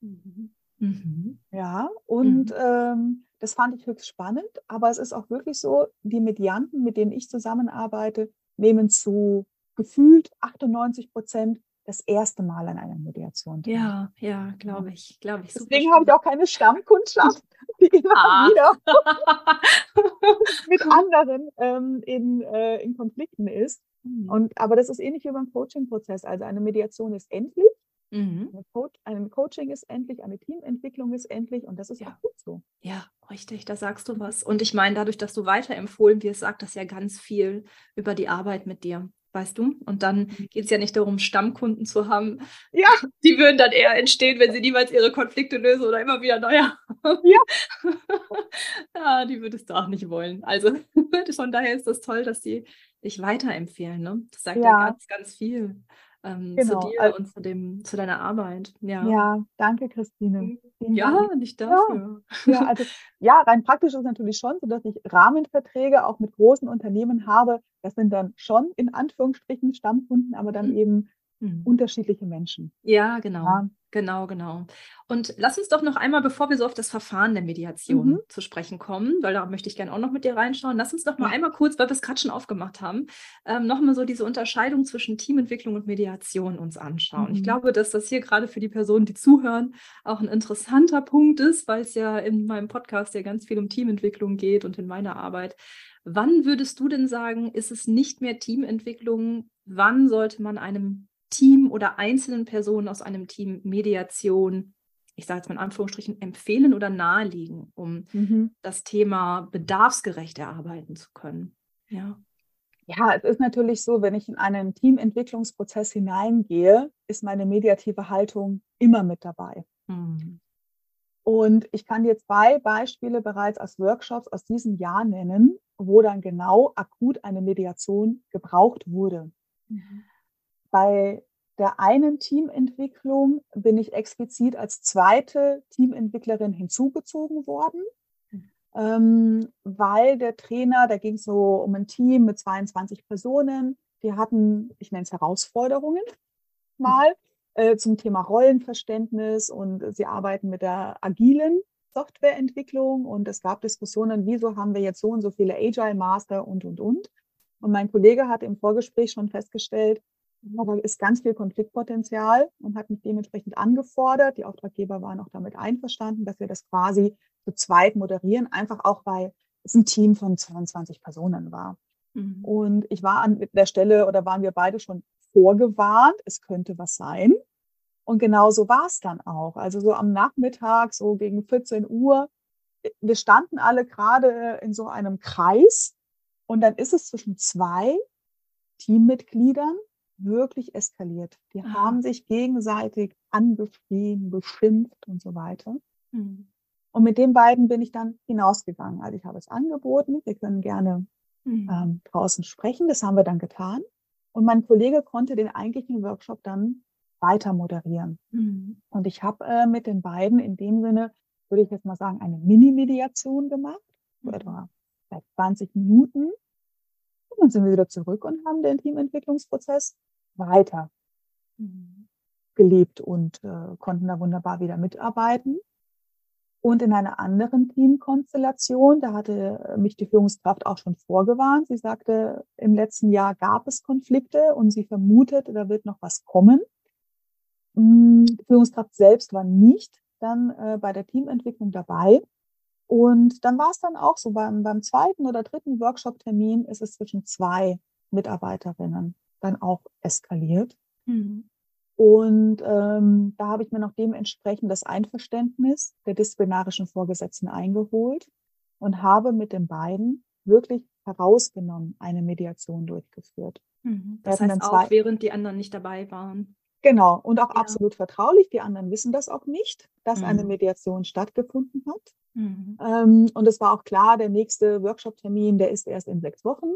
Mhm. Mhm. Ja, und mhm. ähm, das fand ich höchst spannend. Aber es ist auch wirklich so, die Medianten, mit denen ich zusammenarbeite, nehmen zu gefühlt 98 Prozent das erste Mal an einer Mediation teil. Ja, ja, glaube ich, glaube ich. Deswegen habe ich auch keine Stammkundschaft, die immer ah. wieder mit anderen ähm, in, äh, in Konflikten ist. Mhm. Und, aber das ist ähnlich wie beim Coaching-Prozess. Also eine Mediation ist endlich Mhm. Ein Coaching ist endlich, eine Teamentwicklung ist endlich und das ist ja auch gut so. Ja, richtig, da sagst du was. Und ich meine, dadurch, dass du weiterempfohlen wirst, sagt das ja ganz viel über die Arbeit mit dir, weißt du? Und dann mhm. geht es ja nicht darum, Stammkunden zu haben. Ja. Die würden dann eher entstehen, wenn sie niemals ihre Konflikte lösen oder immer wieder neue haben. Ja. ja, die würdest du auch nicht wollen. Also von daher ist das toll, dass die dich weiterempfehlen. Ne? Das sagt ja. ja ganz, ganz viel ähm, genau. zu dir also, und zu, dem, zu deiner Arbeit. Ja, ja danke, Christine. Mhm. Vielen ja, Dank. nicht dafür. Ja. ja, also ja, rein praktisch ist es natürlich schon so, dass ich Rahmenverträge auch mit großen Unternehmen habe. Das sind dann schon in Anführungsstrichen Stammkunden, aber dann mhm. eben mhm. unterschiedliche Menschen. Ja, genau. Ja. Genau, genau. Und lass uns doch noch einmal, bevor wir so auf das Verfahren der Mediation mhm. zu sprechen kommen, weil da möchte ich gerne auch noch mit dir reinschauen, lass uns doch mal ja. einmal kurz, weil wir es gerade schon aufgemacht haben, ähm, nochmal so diese Unterscheidung zwischen Teamentwicklung und Mediation uns anschauen. Mhm. Ich glaube, dass das hier gerade für die Personen, die zuhören, auch ein interessanter Punkt ist, weil es ja in meinem Podcast ja ganz viel um Teamentwicklung geht und in meiner Arbeit. Wann würdest du denn sagen, ist es nicht mehr Teamentwicklung? Wann sollte man einem Team oder einzelnen Personen aus einem Team Mediation, ich sage jetzt mal in Anführungsstrichen, empfehlen oder nahelegen, um mhm. das Thema bedarfsgerecht erarbeiten zu können? Ja. Ja, es ist natürlich so, wenn ich in einen Teamentwicklungsprozess hineingehe, ist meine mediative Haltung immer mit dabei. Mhm. Und ich kann dir zwei Beispiele bereits aus Workshops aus diesem Jahr nennen, wo dann genau akut eine Mediation gebraucht wurde. Mhm. Bei der einen Teamentwicklung bin ich explizit als zweite Teamentwicklerin hinzugezogen worden, ähm, weil der Trainer, da ging es so um ein Team mit 22 Personen, die hatten, ich nenne es Herausforderungen mal äh, zum Thema Rollenverständnis und sie arbeiten mit der agilen Softwareentwicklung und es gab Diskussionen, wieso haben wir jetzt so und so viele Agile Master und, und, und. Und mein Kollege hat im Vorgespräch schon festgestellt, da ist ganz viel Konfliktpotenzial und hat mich dementsprechend angefordert. Die Auftraggeber waren auch damit einverstanden, dass wir das quasi zu zweit moderieren, einfach auch weil es ein Team von 22 Personen war. Mhm. Und ich war an der Stelle oder waren wir beide schon vorgewarnt, es könnte was sein. Und genau so war es dann auch. Also so am Nachmittag, so gegen 14 Uhr, wir standen alle gerade in so einem Kreis und dann ist es zwischen zwei Teammitgliedern wirklich eskaliert. Die ah. haben sich gegenseitig angeschrien, beschimpft und so weiter. Mhm. Und mit den beiden bin ich dann hinausgegangen. Also ich habe es angeboten, wir können gerne mhm. ähm, draußen sprechen. Das haben wir dann getan. Und mein Kollege konnte den eigentlichen Workshop dann weiter moderieren. Mhm. Und ich habe äh, mit den beiden in dem Sinne, würde ich jetzt mal sagen, eine Mini-Mediation gemacht, mhm. etwa vielleicht 20 Minuten. Und dann sind wir wieder zurück und haben den Teamentwicklungsprozess weiter mhm. gelebt und äh, konnten da wunderbar wieder mitarbeiten. Und in einer anderen Teamkonstellation, da hatte mich die Führungskraft auch schon vorgewarnt. Sie sagte, im letzten Jahr gab es Konflikte und sie vermutet, da wird noch was kommen. Hm, die Führungskraft selbst war nicht dann äh, bei der Teamentwicklung dabei. Und dann war es dann auch so, beim, beim zweiten oder dritten Workshop-Termin ist es zwischen zwei Mitarbeiterinnen dann auch eskaliert. Mhm. Und ähm, da habe ich mir noch dementsprechend das Einverständnis der disziplinarischen Vorgesetzten eingeholt und habe mit den beiden wirklich herausgenommen eine Mediation durchgeführt. Mhm. Das heißt auch, während die anderen nicht dabei waren. Genau, und auch ja. absolut vertraulich. Die anderen wissen das auch nicht, dass mhm. eine Mediation stattgefunden hat. Mhm. Ähm, und es war auch klar, der nächste Workshop-Termin, der ist erst in sechs Wochen.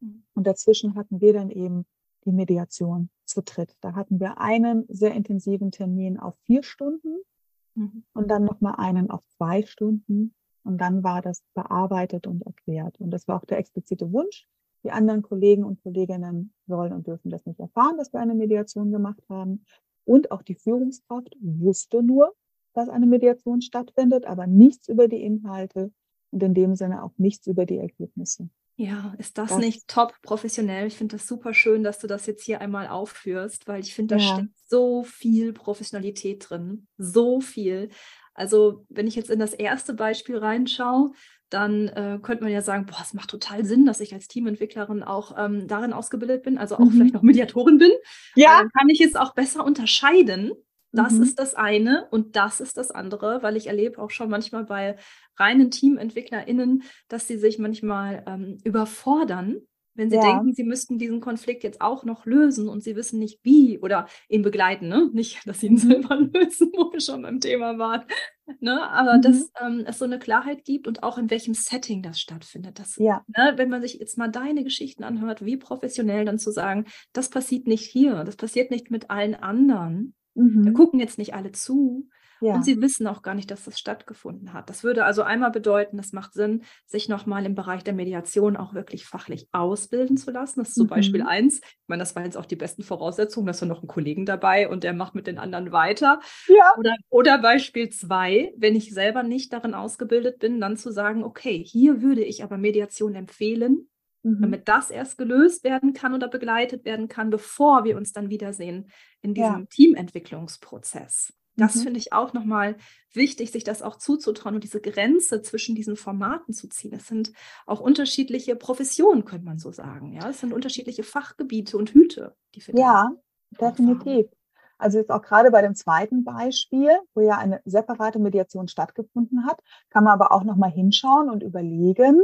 Mhm. Und dazwischen hatten wir dann eben die Mediation zu dritt. Da hatten wir einen sehr intensiven Termin auf vier Stunden mhm. und dann nochmal einen auf zwei Stunden. Und dann war das bearbeitet und erklärt. Und das war auch der explizite Wunsch. Die anderen Kollegen und Kolleginnen sollen und dürfen das nicht erfahren, dass wir eine Mediation gemacht haben. Und auch die Führungskraft wusste nur, dass eine Mediation stattfindet, aber nichts über die Inhalte und in dem Sinne auch nichts über die Ergebnisse. Ja, ist das, das nicht top professionell? Ich finde das super schön, dass du das jetzt hier einmal aufführst, weil ich finde, da ja. steckt so viel Professionalität drin. So viel. Also, wenn ich jetzt in das erste Beispiel reinschaue, dann äh, könnte man ja sagen, boah, es macht total Sinn, dass ich als Teamentwicklerin auch ähm, darin ausgebildet bin, also auch mhm. vielleicht noch Mediatorin bin. Ja. Dann kann ich es auch besser unterscheiden, das mhm. ist das eine und das ist das andere, weil ich erlebe auch schon manchmal bei reinen TeamentwicklerInnen, dass sie sich manchmal ähm, überfordern, wenn sie ja. denken, sie müssten diesen Konflikt jetzt auch noch lösen und sie wissen nicht wie oder ihn begleiten, ne? Nicht, dass sie ihn selber lösen, wo wir schon beim Thema waren. Ne? Aber mhm. dass ähm, es so eine Klarheit gibt und auch in welchem Setting das stattfindet. Das, ja. ne, wenn man sich jetzt mal deine Geschichten anhört, wie professionell dann zu sagen, das passiert nicht hier, das passiert nicht mit allen anderen, Mhm. Da gucken jetzt nicht alle zu. Ja. Und sie wissen auch gar nicht, dass das stattgefunden hat. Das würde also einmal bedeuten, es macht Sinn, sich nochmal im Bereich der Mediation auch wirklich fachlich ausbilden zu lassen. Das ist so mhm. Beispiel eins. Ich meine, das waren jetzt auch die besten Voraussetzungen, dass wir noch einen Kollegen dabei und der macht mit den anderen weiter. Ja. Oder, oder Beispiel zwei, wenn ich selber nicht darin ausgebildet bin, dann zu sagen, okay, hier würde ich aber Mediation empfehlen, mhm. damit das erst gelöst werden kann oder begleitet werden kann, bevor wir uns dann wiedersehen in diesem ja. Teamentwicklungsprozess. Das mhm. finde ich auch nochmal wichtig, sich das auch zuzutrauen und diese Grenze zwischen diesen Formaten zu ziehen. Es sind auch unterschiedliche Professionen, könnte man so sagen. Ja, es sind unterschiedliche Fachgebiete und Hüte, die für Ja, definitiv. Also jetzt auch gerade bei dem zweiten Beispiel, wo ja eine separate Mediation stattgefunden hat, kann man aber auch nochmal hinschauen und überlegen,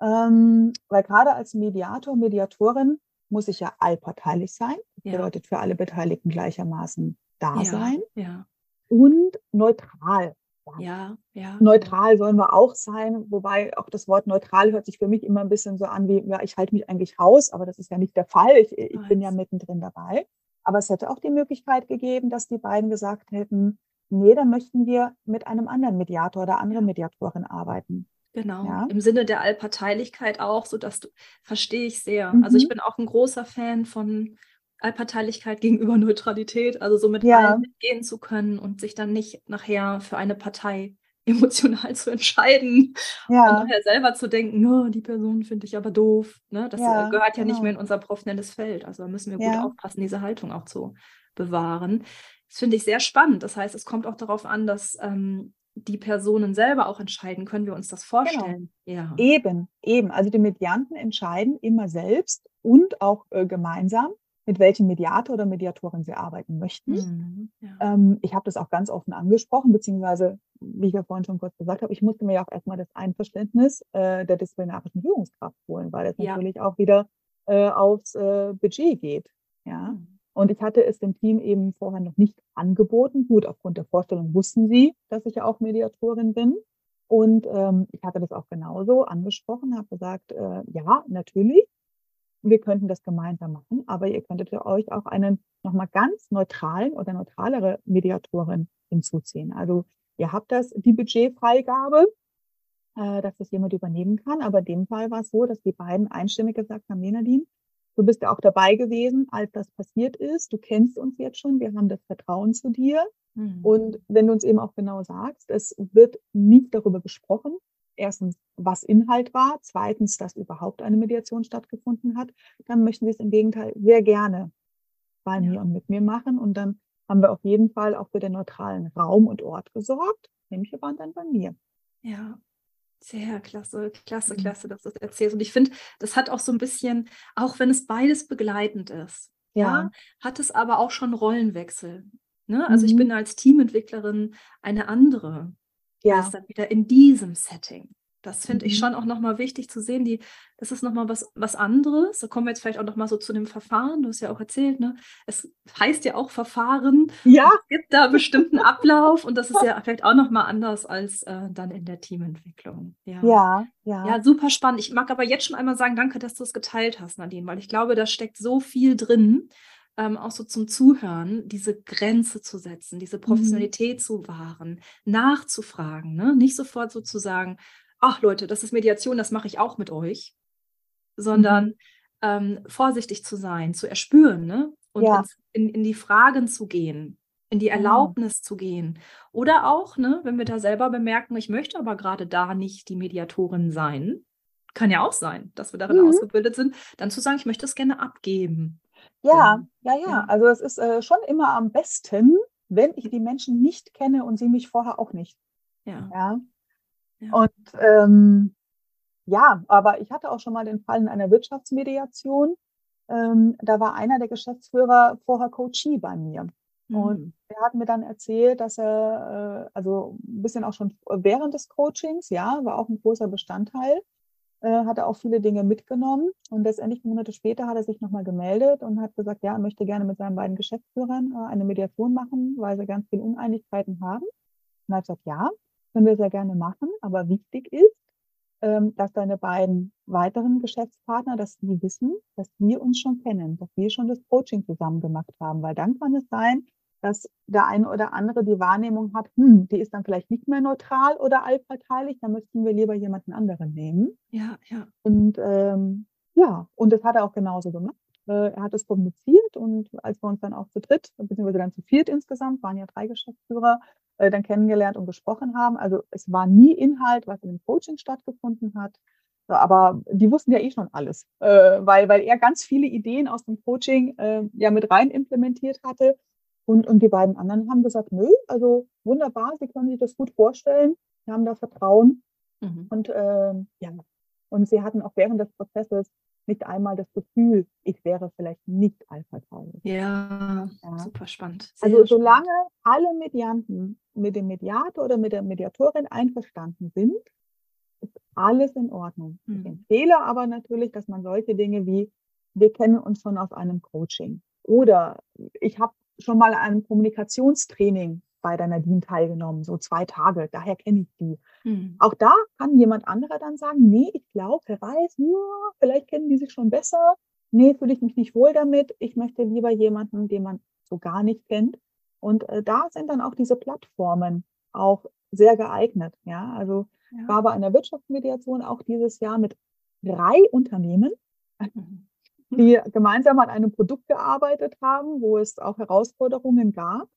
ähm, weil gerade als Mediator, Mediatorin muss ich ja allparteilich sein. Das ja. bedeutet für alle Beteiligten gleichermaßen da ja, sein. Ja. Und neutral. Ja, ja. Neutral sollen wir auch sein, wobei auch das Wort neutral hört sich für mich immer ein bisschen so an wie, ja, ich halte mich eigentlich raus, aber das ist ja nicht der Fall. Ich, ich bin ja mittendrin dabei. Aber es hätte auch die Möglichkeit gegeben, dass die beiden gesagt hätten, nee, dann möchten wir mit einem anderen Mediator oder anderen Mediatorin arbeiten. Genau, ja. im Sinne der Allparteilichkeit auch, so dass du, verstehe ich sehr. Mhm. Also ich mhm. bin auch ein großer Fan von Allparteilichkeit gegenüber Neutralität, also so mit ja. allen mitgehen zu können und sich dann nicht nachher für eine Partei emotional zu entscheiden ja. und nachher selber zu denken, oh, die Person finde ich aber doof. Ne? Das ja, gehört ja genau. nicht mehr in unser professionelles Feld. Also da müssen wir gut aufpassen, diese Haltung auch zu bewahren. Das finde ich sehr spannend. Das heißt, es kommt auch darauf an, dass ähm, die Personen selber auch entscheiden, können wir uns das genau. vorstellen? Genau. Ja. Eben, eben. Also die Medianten entscheiden immer selbst und auch äh, gemeinsam, mit welchem Mediator oder Mediatorin sie arbeiten möchten. Mhm, ja. ähm, ich habe das auch ganz offen angesprochen, beziehungsweise, wie ich ja vorhin schon kurz gesagt habe, ich musste mir ja auch erstmal das Einverständnis äh, der disziplinarischen Führungskraft holen, weil das ja. natürlich auch wieder äh, aufs äh, Budget geht. Ja. Mhm. Und ich hatte es dem Team eben vorher noch nicht angeboten. Gut, aufgrund der Vorstellung wussten sie, dass ich ja auch Mediatorin bin. Und ähm, ich hatte das auch genauso angesprochen, habe gesagt, äh, ja, natürlich, wir könnten das gemeinsam machen, aber ihr könntet euch auch einen nochmal ganz neutralen oder neutralere Mediatorin hinzuziehen. Also ihr habt das, die Budgetfreigabe, äh, dass das jemand übernehmen kann. Aber in dem Fall war es so, dass die beiden einstimmig gesagt haben, Menadin, Du bist ja auch dabei gewesen, als das passiert ist. Du kennst uns jetzt schon. Wir haben das Vertrauen zu dir. Mhm. Und wenn du uns eben auch genau sagst, es wird nicht darüber gesprochen, erstens, was Inhalt war, zweitens, dass überhaupt eine Mediation stattgefunden hat, dann möchten wir es im Gegenteil sehr gerne bei ja. mir und mit mir machen. Und dann haben wir auf jeden Fall auch für den neutralen Raum und Ort gesorgt. Nämlich wir waren dann bei mir. Ja, sehr klasse, klasse, mhm. klasse, dass du das erzählst. Und ich finde, das hat auch so ein bisschen, auch wenn es beides begleitend ist, ja, ja hat es aber auch schon Rollenwechsel. Ne? Also mhm. ich bin als Teamentwicklerin eine andere, ja. als dann wieder in diesem Setting. Das finde ich mhm. schon auch nochmal wichtig zu sehen. Die, das ist nochmal was, was anderes. Da kommen wir jetzt vielleicht auch nochmal so zu dem Verfahren. Du hast ja auch erzählt, ne? Es heißt ja auch Verfahren. Ja. Es gibt da bestimmten Ablauf und das ist ja vielleicht auch nochmal anders als äh, dann in der Teamentwicklung. Ja. ja, ja. Ja, super spannend. Ich mag aber jetzt schon einmal sagen, danke, dass du es geteilt hast, Nadine, weil ich glaube, da steckt so viel drin. Ähm, auch so zum Zuhören, diese Grenze zu setzen, diese mhm. Professionalität mhm. zu wahren, nachzufragen, ne? nicht sofort so zu sagen, ach Leute, das ist Mediation, das mache ich auch mit euch, sondern mhm. ähm, vorsichtig zu sein, zu erspüren ne? und ja. in, in, die Fragen zu gehen, in die Erlaubnis mhm. zu gehen. Oder auch, ne, wenn wir da selber bemerken, ich möchte aber gerade da nicht die Mediatorin sein, kann ja auch sein, dass wir darin mhm. ausgebildet sind, dann zu sagen, ich möchte es gerne abgeben. Ja, ja, ja. ja. Also es ist äh, schon immer am besten, wenn ich die Menschen nicht kenne und sie mich vorher auch nicht. Ja. ja? Und ähm, ja, aber ich hatte auch schon mal den Fall in einer Wirtschaftsmediation. Ähm, da war einer der Geschäftsführer vorher Coachie bei mir. Mhm. Und er hat mir dann erzählt, dass er, äh, also ein bisschen auch schon während des Coachings, ja, war auch ein großer Bestandteil, äh, hat er auch viele Dinge mitgenommen. Und letztendlich Monate später hat er sich nochmal gemeldet und hat gesagt, ja, er möchte gerne mit seinen beiden Geschäftsführern äh, eine Mediation machen, weil sie ganz viele Uneinigkeiten haben. Und er hat gesagt, ja, können wir sehr gerne machen, aber wichtig ist, ähm, dass deine beiden weiteren Geschäftspartner, dass die wissen, dass wir uns schon kennen, dass wir schon das Coaching zusammen gemacht haben, weil dann kann es sein, dass der eine oder andere die Wahrnehmung hat, hm, die ist dann vielleicht nicht mehr neutral oder allparteilich, dann müssten wir lieber jemanden anderen nehmen. Ja, ja. Und ähm, ja, und das hat er auch genauso gemacht. Äh, er hat es kommuniziert und als wir uns dann auch zu dritt, beziehungsweise dann zu viert insgesamt, waren ja drei Geschäftsführer, äh, dann kennengelernt und gesprochen haben. Also es war nie Inhalt, was in dem Coaching stattgefunden hat. Aber die wussten ja eh schon alles, äh, weil, weil er ganz viele Ideen aus dem Coaching äh, ja mit rein implementiert hatte. Und, und die beiden anderen haben gesagt, nö, also wunderbar, sie können sich das gut vorstellen, sie haben da Vertrauen. Mhm. Und äh, ja, und sie hatten auch während des Prozesses nicht einmal das Gefühl, ich wäre vielleicht nicht alpha-taulich. Ja, ja, super spannend. Sehr also solange spannend. alle Medianten mit dem Mediator oder mit der Mediatorin einverstanden sind, ist alles in Ordnung. Mhm. Ich empfehle aber natürlich, dass man solche Dinge wie, wir kennen uns schon aus einem Coaching oder ich habe schon mal einem Kommunikationstraining bei der Nadine teilgenommen, so zwei Tage, daher kenne ich die. Mhm. Auch da kann jemand anderer dann sagen, nee, ich glaube, wer weiß, nur, vielleicht kennen die sich schon besser. Nee, fühle ich mich nicht wohl damit. Ich möchte lieber jemanden, den man so gar nicht kennt. Und äh, da sind dann auch diese Plattformen auch sehr geeignet. Ja, also ja. war bei einer Wirtschaftsmediation auch dieses Jahr mit drei Unternehmen, mhm. die gemeinsam an einem Produkt gearbeitet haben, wo es auch Herausforderungen gab.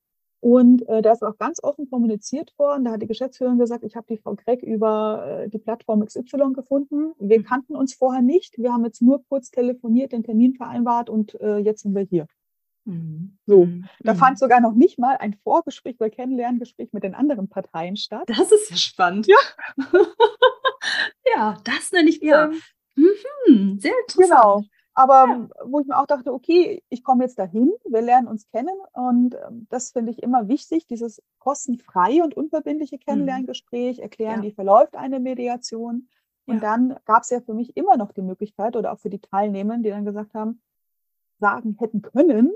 Und äh, da ist auch ganz offen kommuniziert worden. Da hat die Geschäftsführerin gesagt, ich habe die Frau Gregg über äh, die Plattform XY gefunden. Wir mhm. kannten uns vorher nicht. Wir haben jetzt nur kurz telefoniert, den Termin vereinbart und äh, jetzt sind wir hier. Mhm. So, mhm. da fand sogar noch nicht mal ein Vorgespräch oder Kennenlerngespräch mit den anderen Parteien statt. Das ist ja spannend. Ja, ja das nenne ich ja. Mhm. Sehr interessant. Genau. Aber ja. wo ich mir auch dachte, okay, ich komme jetzt dahin, wir lernen uns kennen und ähm, das finde ich immer wichtig, dieses kostenfreie und unverbindliche mhm. Kennenlerngespräch, erklären, ja. wie verläuft eine Mediation. Und ja. dann gab es ja für mich immer noch die Möglichkeit oder auch für die Teilnehmer, die dann gesagt haben, sagen hätten können,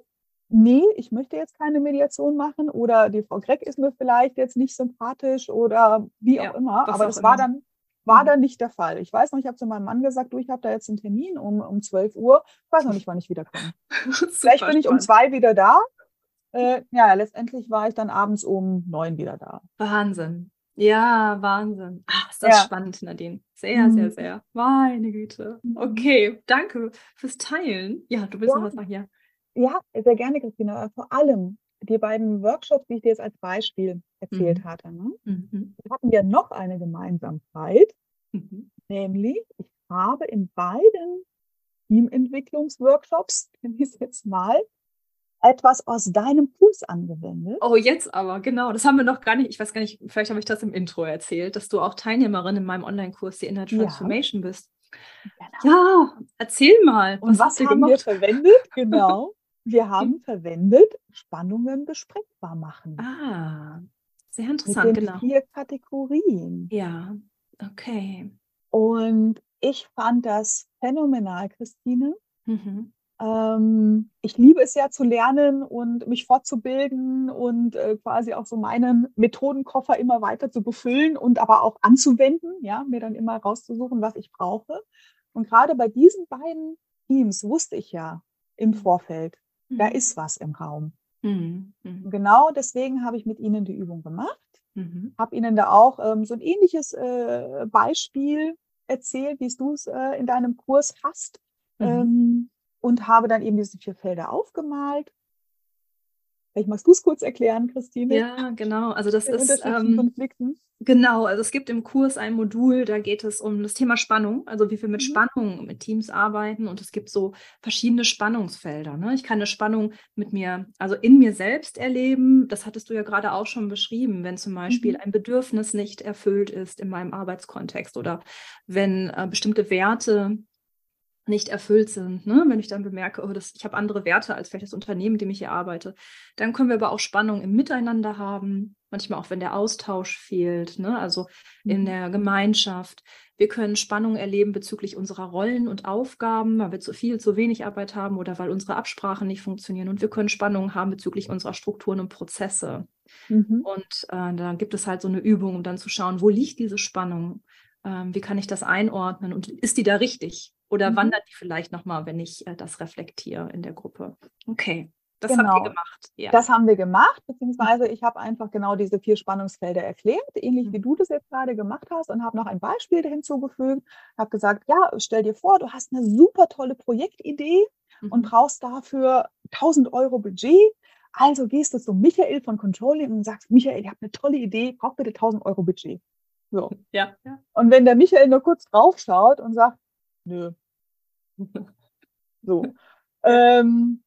nee, ich möchte jetzt keine Mediation machen oder die Frau Gregg ist mir vielleicht jetzt nicht sympathisch oder wie auch immer. Aber das war dann war dann nicht der Fall. Ich weiß noch, ich habe zu meinem Mann gesagt, du, ich habe da jetzt einen Termin um, um 12 Uhr. Ich weiß noch nicht, wann ich wiederkomme. Vielleicht bin ich um zwei wieder da. Äh, ja, letztendlich war ich dann abends um neun wieder da. Wahnsinn. Ja, Wahnsinn. Ach, ist das ja. spannend, Nadine. Sehr, mhm. sehr, sehr. Meine Güte. Mhm. Okay, danke fürs Teilen. Ja, du willst ja. noch was sagen, ja. Ja, sehr gerne, Christina. Vor allem die beiden Workshops, die ich dir jetzt als Beispiel erzählt mhm. hatte, ne? Mhm. hatten wir noch eine Gemeinsamkeit, mhm. nämlich ich habe in beiden Teamentwicklungsworkshops, nenne ich es jetzt mal, etwas aus deinem Kurs angewendet. Oh, jetzt aber, genau. Das haben wir noch gar nicht, ich weiß gar nicht, vielleicht habe ich das im Intro erzählt, dass du auch Teilnehmerin in meinem Online-Kurs, die Inner Transformation ja. bist. Genau. Ja, erzähl mal. Und was, was haben wir verwendet? Genau. Wir haben verwendet Spannungen besprechbar machen. Ah, sehr interessant, mit den genau. Vier Kategorien. Ja, okay. Und ich fand das phänomenal, Christine. Mhm. Ähm, ich liebe es ja zu lernen und mich fortzubilden und äh, quasi auch so meinen Methodenkoffer immer weiter zu befüllen und aber auch anzuwenden, ja, mir dann immer rauszusuchen, was ich brauche. Und gerade bei diesen beiden Teams wusste ich ja im mhm. Vorfeld, Mhm. Da ist was im Raum. Mhm. Mhm. Genau deswegen habe ich mit Ihnen die Übung gemacht, mhm. habe Ihnen da auch ähm, so ein ähnliches äh, Beispiel erzählt, wie du es äh, in deinem Kurs hast. Mhm. Ähm, und habe dann eben diese vier Felder aufgemalt Vielleicht magst du es kurz erklären, Christine. Ja, genau. Also das ist ähm, genau. Also es gibt im Kurs ein Modul, da geht es um das Thema Spannung, also wie wir mit mhm. Spannung mit Teams arbeiten. Und es gibt so verschiedene Spannungsfelder. Ne? Ich kann eine Spannung mit mir, also in mir selbst erleben. Das hattest du ja gerade auch schon beschrieben, wenn zum Beispiel mhm. ein Bedürfnis nicht erfüllt ist in meinem Arbeitskontext oder wenn äh, bestimmte Werte nicht erfüllt sind. Ne? Wenn ich dann bemerke, oh, das, ich habe andere Werte als vielleicht das Unternehmen, mit dem ich hier arbeite, dann können wir aber auch Spannung im Miteinander haben. Manchmal auch, wenn der Austausch fehlt, ne? also in mhm. der Gemeinschaft. Wir können Spannung erleben bezüglich unserer Rollen und Aufgaben, weil wir zu viel, zu wenig Arbeit haben oder weil unsere Absprachen nicht funktionieren. Und wir können Spannung haben bezüglich unserer Strukturen und Prozesse. Mhm. Und äh, da gibt es halt so eine Übung, um dann zu schauen, wo liegt diese Spannung? Ähm, wie kann ich das einordnen und ist die da richtig? Oder mhm. wandert die vielleicht nochmal, wenn ich äh, das reflektiere in der Gruppe? Okay. Das genau. habt ihr gemacht. Ja. Das haben wir gemacht, beziehungsweise ich habe einfach genau diese vier Spannungsfelder erklärt, ähnlich wie mhm. du das jetzt gerade gemacht hast und habe noch ein Beispiel hinzugefügt, habe gesagt, ja, stell dir vor, du hast eine super tolle Projektidee mhm. und brauchst dafür 1000 Euro Budget. Also gehst du zu Michael von Controlling und sagst, Michael, ich habe eine tolle Idee, brauch bitte 1000 Euro Budget. So. Ja. Und wenn der Michael nur kurz drauf schaut und sagt, nö. so. Ähm,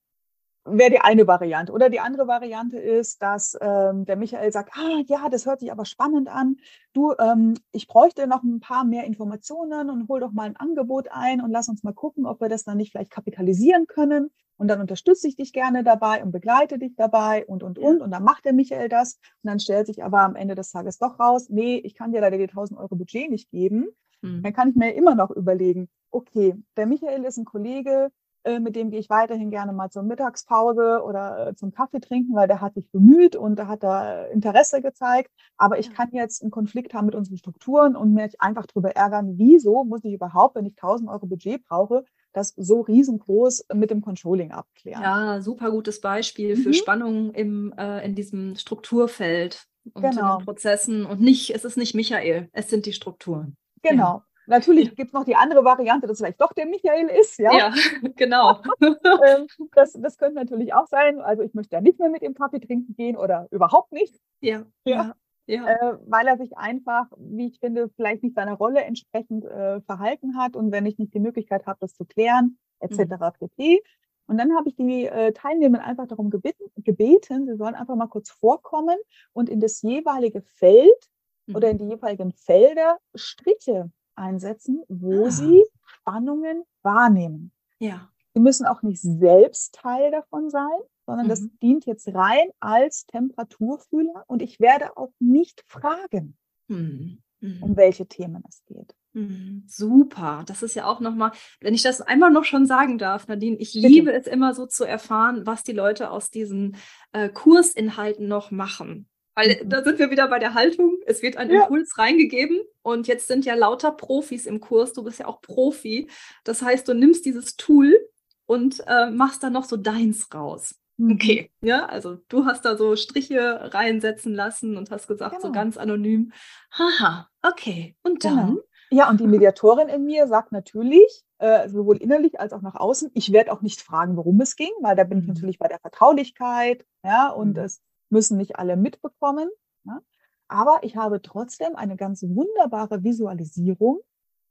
wäre die eine Variante. Oder die andere Variante ist, dass ähm, der Michael sagt, ah ja, das hört sich aber spannend an. Du, ähm, ich bräuchte noch ein paar mehr Informationen und hol doch mal ein Angebot ein und lass uns mal gucken, ob wir das dann nicht vielleicht kapitalisieren können. Und dann unterstütze ich dich gerne dabei und begleite dich dabei und, und, und. Und dann macht der Michael das. Und dann stellt sich aber am Ende des Tages doch raus, nee, ich kann dir leider die 1000 Euro Budget nicht geben. Mhm. Dann kann ich mir immer noch überlegen, okay, der Michael ist ein Kollege, äh, mit dem gehe ich weiterhin gerne mal zur Mittagspause oder äh, zum Kaffee trinken, weil der hat sich bemüht und da hat da Interesse gezeigt. Aber ich kann jetzt einen Konflikt haben mit unseren Strukturen und mich einfach darüber ärgern, wieso muss ich überhaupt, wenn ich 1000 Euro Budget brauche, das so riesengroß mit dem Controlling abklären. Ja, super gutes Beispiel für mhm. Spannung im, äh, in diesem Strukturfeld und genau. in den Prozessen. Und nicht, es ist nicht Michael, es sind die Strukturen. Genau. Ja. Natürlich gibt es noch die andere Variante, dass vielleicht doch der Michael ist. Ja, ja genau. Ähm, das, das könnte natürlich auch sein. Also ich möchte ja nicht mehr mit ihm Kaffee trinken gehen oder überhaupt nicht. Ja. ja. ja. Äh, weil er sich einfach, wie ich finde, vielleicht nicht seiner Rolle entsprechend äh, verhalten hat und wenn ich nicht die Möglichkeit habe, das zu klären, etc. Mhm. pp. Und dann habe ich die äh, Teilnehmer einfach darum gebeten, gebeten, sie sollen einfach mal kurz vorkommen und in das jeweilige Feld mhm. oder in die jeweiligen Felder Striche einsetzen, wo ah. sie Spannungen wahrnehmen. Ja. Sie müssen auch nicht selbst Teil davon sein, sondern mhm. das dient jetzt rein als Temperaturfühler und ich werde auch nicht fragen, mhm. Mhm. um welche Themen es geht. Mhm. Super, das ist ja auch nochmal, wenn ich das einmal noch schon sagen darf, Nadine, ich Bitte. liebe es immer so zu erfahren, was die Leute aus diesen äh, Kursinhalten noch machen. Weil da sind wir wieder bei der Haltung. Es wird ein ja. Impuls reingegeben und jetzt sind ja lauter Profis im Kurs. Du bist ja auch Profi. Das heißt, du nimmst dieses Tool und äh, machst dann noch so deins raus. Mhm. Okay, ja, also du hast da so Striche reinsetzen lassen und hast gesagt, genau. so ganz anonym, haha, okay, und dann? Genau. Ja, und die Mediatorin in mir sagt natürlich, äh, sowohl innerlich als auch nach außen, ich werde auch nicht fragen, worum es ging, weil da bin ich mhm. natürlich bei der Vertraulichkeit, ja, und mhm. es müssen nicht alle mitbekommen. Ja? Aber ich habe trotzdem eine ganz wunderbare Visualisierung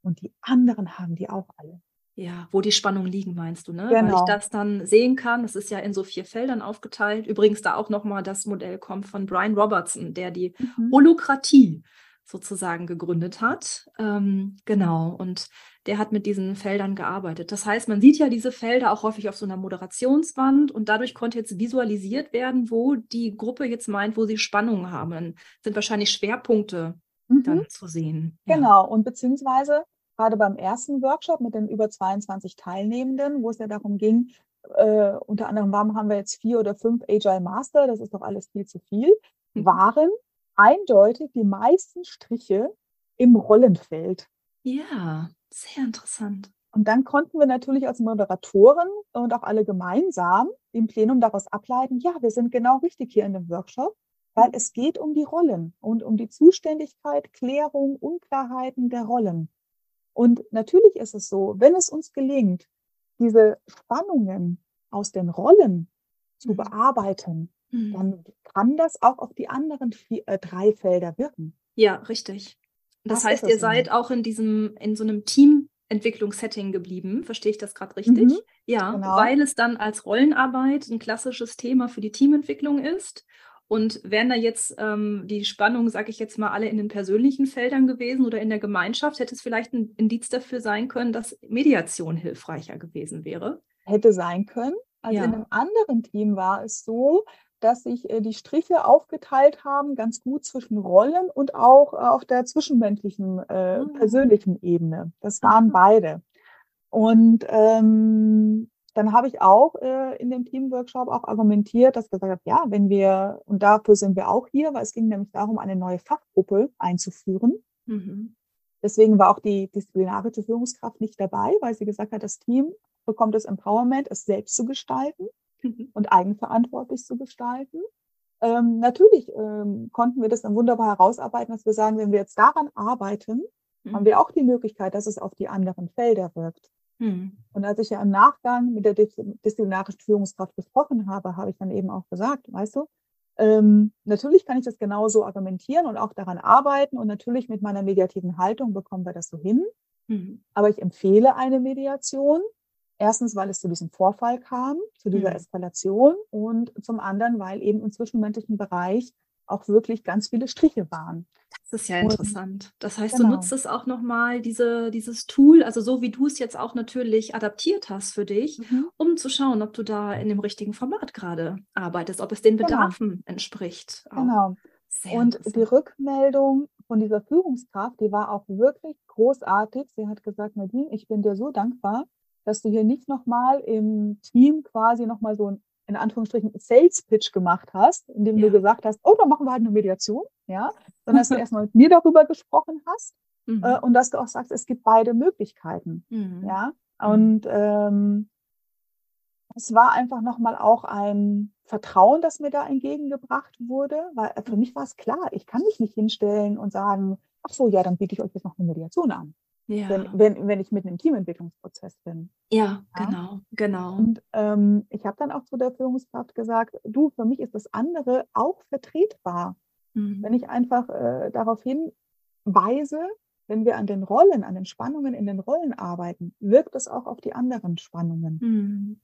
und die anderen haben die auch alle. Ja, wo die Spannungen liegen, meinst du, ne? Genau. Weil ich das dann sehen kann. Das ist ja in so vier Feldern aufgeteilt. Übrigens da auch nochmal das Modell kommt von Brian Robertson, der die mhm. Holokratie sozusagen gegründet hat. Ähm, genau. Und der hat mit diesen Feldern gearbeitet. Das heißt, man sieht ja diese Felder auch häufig auf so einer Moderationswand und dadurch konnte jetzt visualisiert werden, wo die Gruppe jetzt meint, wo sie Spannungen haben. Dann sind wahrscheinlich Schwerpunkte mhm. dann zu sehen. Ja. Genau. Und beziehungsweise gerade beim ersten Workshop mit den über 22 Teilnehmenden, wo es ja darum ging, äh, unter anderem, warum haben wir jetzt vier oder fünf Agile Master, das ist doch alles viel zu viel, mhm. waren eindeutig die meisten Striche im Rollenfeld. Ja, sehr interessant. Und dann konnten wir natürlich als Moderatoren und auch alle gemeinsam im Plenum daraus ableiten, ja, wir sind genau richtig hier in dem Workshop, weil es geht um die Rollen und um die Zuständigkeit, Klärung, Unklarheiten der Rollen. Und natürlich ist es so, wenn es uns gelingt, diese Spannungen aus den Rollen zu mhm. bearbeiten, mhm. dann kann das auch auf die anderen vier, äh, drei Felder wirken. Ja, richtig. Das, das heißt, ihr seid auch in diesem, in so einem Teamentwicklungssetting geblieben. Verstehe ich das gerade richtig? Mhm, ja, genau. weil es dann als Rollenarbeit ein klassisches Thema für die Teamentwicklung ist. Und wären da jetzt ähm, die Spannungen, sage ich jetzt mal, alle in den persönlichen Feldern gewesen oder in der Gemeinschaft, hätte es vielleicht ein Indiz dafür sein können, dass Mediation hilfreicher gewesen wäre? Hätte sein können. Also ja. in einem anderen Team war es so, dass sich äh, die Striche aufgeteilt haben, ganz gut zwischen Rollen und auch äh, auf der zwischenmenschlichen, äh, mhm. persönlichen Ebene. Das waren beide. Und ähm, dann habe ich auch äh, in dem Teamworkshop auch argumentiert, dass gesagt habe, ja, wenn wir, und dafür sind wir auch hier, weil es ging nämlich darum, eine neue Fachgruppe einzuführen. Mhm. Deswegen war auch die disziplinarische Führungskraft nicht dabei, weil sie gesagt hat, das Team bekommt das Empowerment, es selbst zu gestalten. und eigenverantwortlich zu gestalten. Ähm, natürlich ähm, konnten wir das dann wunderbar herausarbeiten, dass wir sagen, wenn wir jetzt daran arbeiten, mhm. haben wir auch die Möglichkeit, dass es auf die anderen Felder wirkt. Mhm. Und als ich ja im Nachgang mit der disziplinarischen Führungskraft gesprochen habe, habe ich dann eben auch gesagt, weißt du, ähm, natürlich kann ich das genauso argumentieren und auch daran arbeiten und natürlich mit meiner mediativen Haltung bekommen wir das so hin. Mhm. Aber ich empfehle eine Mediation. Erstens, weil es zu diesem Vorfall kam, zu dieser mhm. Eskalation und zum anderen, weil eben im zwischenmenschlichen Bereich auch wirklich ganz viele Striche waren. Das ist ja interessant. Das heißt, genau. du nutzt es auch nochmal, diese, dieses Tool, also so wie du es jetzt auch natürlich adaptiert hast für dich, mhm. um zu schauen, ob du da in dem richtigen Format gerade arbeitest, ob es den genau. Bedarfen genau. entspricht. Auch. Genau. Sehr und die Rückmeldung von dieser Führungskraft, die war auch wirklich großartig. Sie hat gesagt, Nadine, ich bin dir so dankbar, dass du hier nicht nochmal im Team quasi nochmal so ein in Anführungsstrichen Sales Pitch gemacht hast, indem ja. du gesagt hast, oh, dann machen wir halt eine Mediation, ja, sondern dass du erstmal mit mir darüber gesprochen hast mhm. äh, und dass du auch sagst, es gibt beide Möglichkeiten, mhm. ja, mhm. und ähm, es war einfach nochmal auch ein Vertrauen, das mir da entgegengebracht wurde, weil für mich war es klar, ich kann mich nicht hinstellen und sagen, ach so, ja, dann biete ich euch jetzt noch eine Mediation an. Ja. Wenn, wenn, wenn ich mitten im Teamentwicklungsprozess bin. Ja, ja? genau, genau. Und ähm, ich habe dann auch zu der Führungskraft gesagt, du, für mich ist das andere auch vertretbar. Mhm. Wenn ich einfach äh, darauf hinweise, wenn wir an den Rollen, an den Spannungen in den Rollen arbeiten, wirkt das auch auf die anderen Spannungen.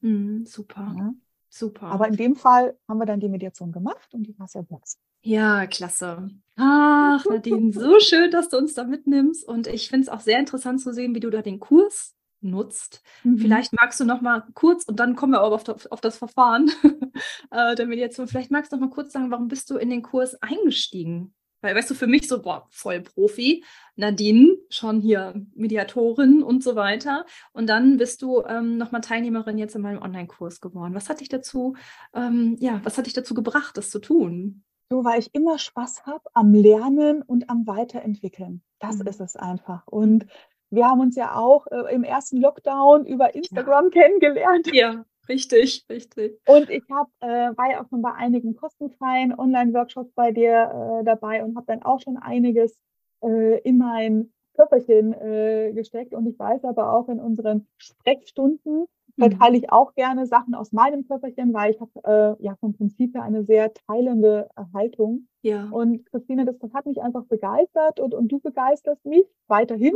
Mhm. Mhm, super. Ja? Super. Aber in dem Fall haben wir dann die Mediation gemacht und die war sehr wirksam. Ja, klasse. Ach, Nadine, so schön, dass du uns da mitnimmst. Und ich finde es auch sehr interessant zu sehen, wie du da den Kurs nutzt. Mhm. Vielleicht magst du noch mal kurz, und dann kommen wir auch auf, auf das Verfahren äh, der Mediation, vielleicht magst du noch mal kurz sagen, warum bist du in den Kurs eingestiegen? Weil, weißt du, für mich so, boah, voll Profi, Nadine, schon hier Mediatorin und so weiter. Und dann bist du ähm, nochmal Teilnehmerin jetzt in meinem Online-Kurs geworden. Was hat dich dazu, ähm, ja, was hat dich dazu gebracht, das zu tun? So, weil ich immer Spaß habe am Lernen und am Weiterentwickeln. Das mhm. ist es einfach. Und wir haben uns ja auch äh, im ersten Lockdown über Instagram ja. kennengelernt. Ja. Richtig, richtig. Und ich hab, äh, war ja auch schon bei einigen kostenfreien Online-Workshops bei dir äh, dabei und habe dann auch schon einiges äh, in mein Körperchen äh, gesteckt. Und ich weiß aber auch in unseren Sprechstunden mhm. verteile ich auch gerne Sachen aus meinem Körperchen, weil ich habe äh, ja vom Prinzip her eine sehr teilende Haltung. Ja. Und Christine, das, das hat mich einfach begeistert und, und du begeisterst mich weiterhin.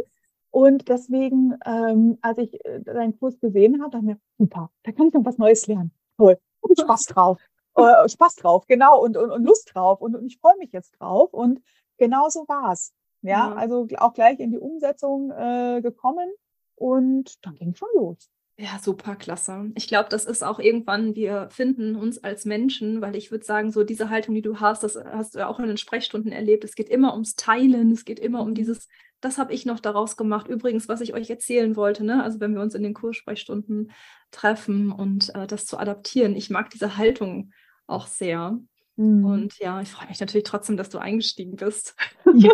Und deswegen, ähm, als ich äh, deinen Kurs gesehen habe, dachte ich mir, super, da kann ich noch was Neues lernen. Toll, hab ich Spaß drauf. äh, Spaß drauf, genau, und, und, und Lust drauf. Und, und ich freue mich jetzt drauf. Und genau so war's. Ja, ja, also auch gleich in die Umsetzung äh, gekommen und dann ging schon los. Ja, super klasse. Ich glaube, das ist auch irgendwann, wir finden uns als Menschen, weil ich würde sagen, so diese Haltung, die du hast, das hast du ja auch in den Sprechstunden erlebt. Es geht immer ums Teilen, es geht immer um mhm. dieses, das habe ich noch daraus gemacht. Übrigens, was ich euch erzählen wollte, ne? also wenn wir uns in den Kurssprechstunden treffen und äh, das zu adaptieren. Ich mag diese Haltung auch sehr. Mhm. Und ja, ich freue mich natürlich trotzdem, dass du eingestiegen bist. Ja,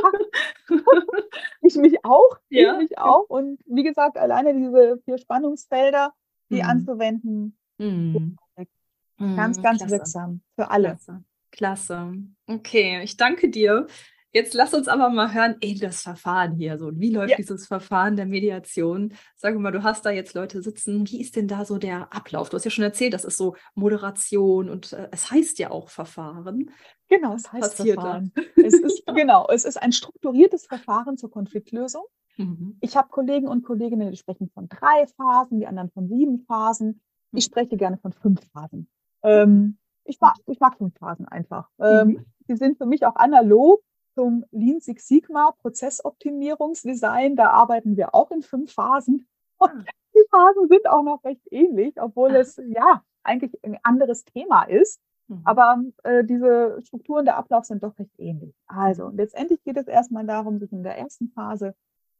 ich mich auch. Ja. Ich mich auch. Und wie gesagt, alleine diese vier Spannungsfelder, die mhm. anzuwenden, mhm. ganz, ganz Klasse. wirksam für alle. Klasse. Klasse. Okay, ich danke dir. Jetzt lass uns aber mal hören, ey, das Verfahren hier so. Wie läuft ja. dieses Verfahren der Mediation? Sag mal, du hast da jetzt Leute sitzen. Wie ist denn da so der Ablauf? Du hast ja schon erzählt, das ist so Moderation und äh, es heißt ja auch Verfahren. Genau, es heißt Passiert Verfahren. Es ist, genau, es ist ein strukturiertes Verfahren zur Konfliktlösung. Mhm. Ich habe Kollegen und Kolleginnen, die sprechen von drei Phasen, die anderen von sieben Phasen. Ich mhm. spreche gerne von fünf Phasen. Ähm, ich, mag, ich mag fünf Phasen einfach. Ähm, mhm. Die sind für mich auch analog zum Lean Six Sigma Prozessoptimierungsdesign. Da arbeiten wir auch in fünf Phasen. Und ah. die Phasen sind auch noch recht ähnlich, obwohl es ja eigentlich ein anderes Thema ist. Mhm. Aber äh, diese Strukturen der Ablauf sind doch recht ähnlich. Also letztendlich geht es erstmal darum, sich in der ersten Phase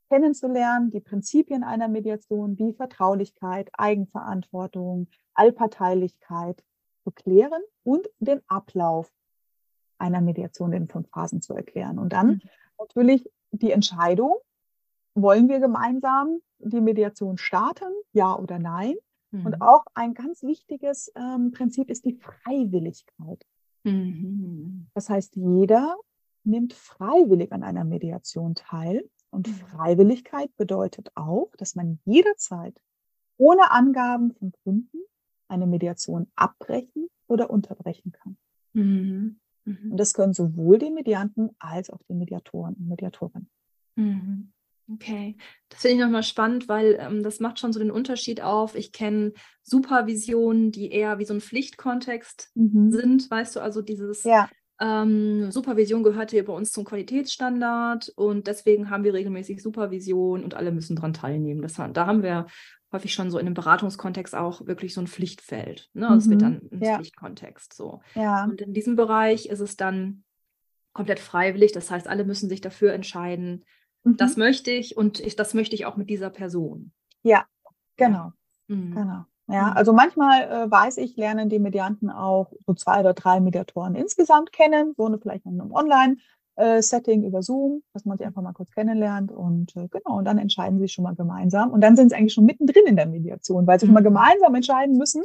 kennenzulernen, die Prinzipien einer Mediation wie Vertraulichkeit, Eigenverantwortung, Allparteilichkeit zu klären und den Ablauf einer Mediation in fünf Phasen zu erklären. Und dann mhm. natürlich die Entscheidung, wollen wir gemeinsam die Mediation starten, ja oder nein? Mhm. Und auch ein ganz wichtiges ähm, Prinzip ist die Freiwilligkeit. Mhm. Das heißt, jeder nimmt freiwillig an einer Mediation teil. Und mhm. Freiwilligkeit bedeutet auch, dass man jederzeit ohne Angaben von Gründen eine Mediation abbrechen oder unterbrechen kann. Mhm. Mhm. Und das können sowohl die Medianten als auch die Mediatoren und Mediatorinnen. Mhm. Okay, das finde ich nochmal spannend, weil ähm, das macht schon so den Unterschied auf. Ich kenne Supervisionen, die eher wie so ein Pflichtkontext mhm. sind, weißt du, also dieses ja. ähm, Supervision gehört hier bei uns zum Qualitätsstandard und deswegen haben wir regelmäßig Supervision und alle müssen daran teilnehmen. Das, da haben wir häufig schon so in einem Beratungskontext auch wirklich so ein Pflichtfeld. Ne? Also mhm. Es wird dann ein ja. Pflichtkontext so. Ja. Und in diesem Bereich ist es dann komplett freiwillig. Das heißt, alle müssen sich dafür entscheiden, Mhm. Das möchte ich und ich, das möchte ich auch mit dieser Person. Ja, genau. Mhm. genau. Ja, mhm. also manchmal äh, weiß ich, lernen die Medianten auch so zwei oder drei Mediatoren insgesamt kennen, so eine vielleicht in einem Online-Setting über Zoom, dass man sie einfach mal kurz kennenlernt und äh, genau, und dann entscheiden sie schon mal gemeinsam. Und dann sind sie eigentlich schon mittendrin in der Mediation, weil sie mhm. schon mal mhm. gemeinsam entscheiden müssen,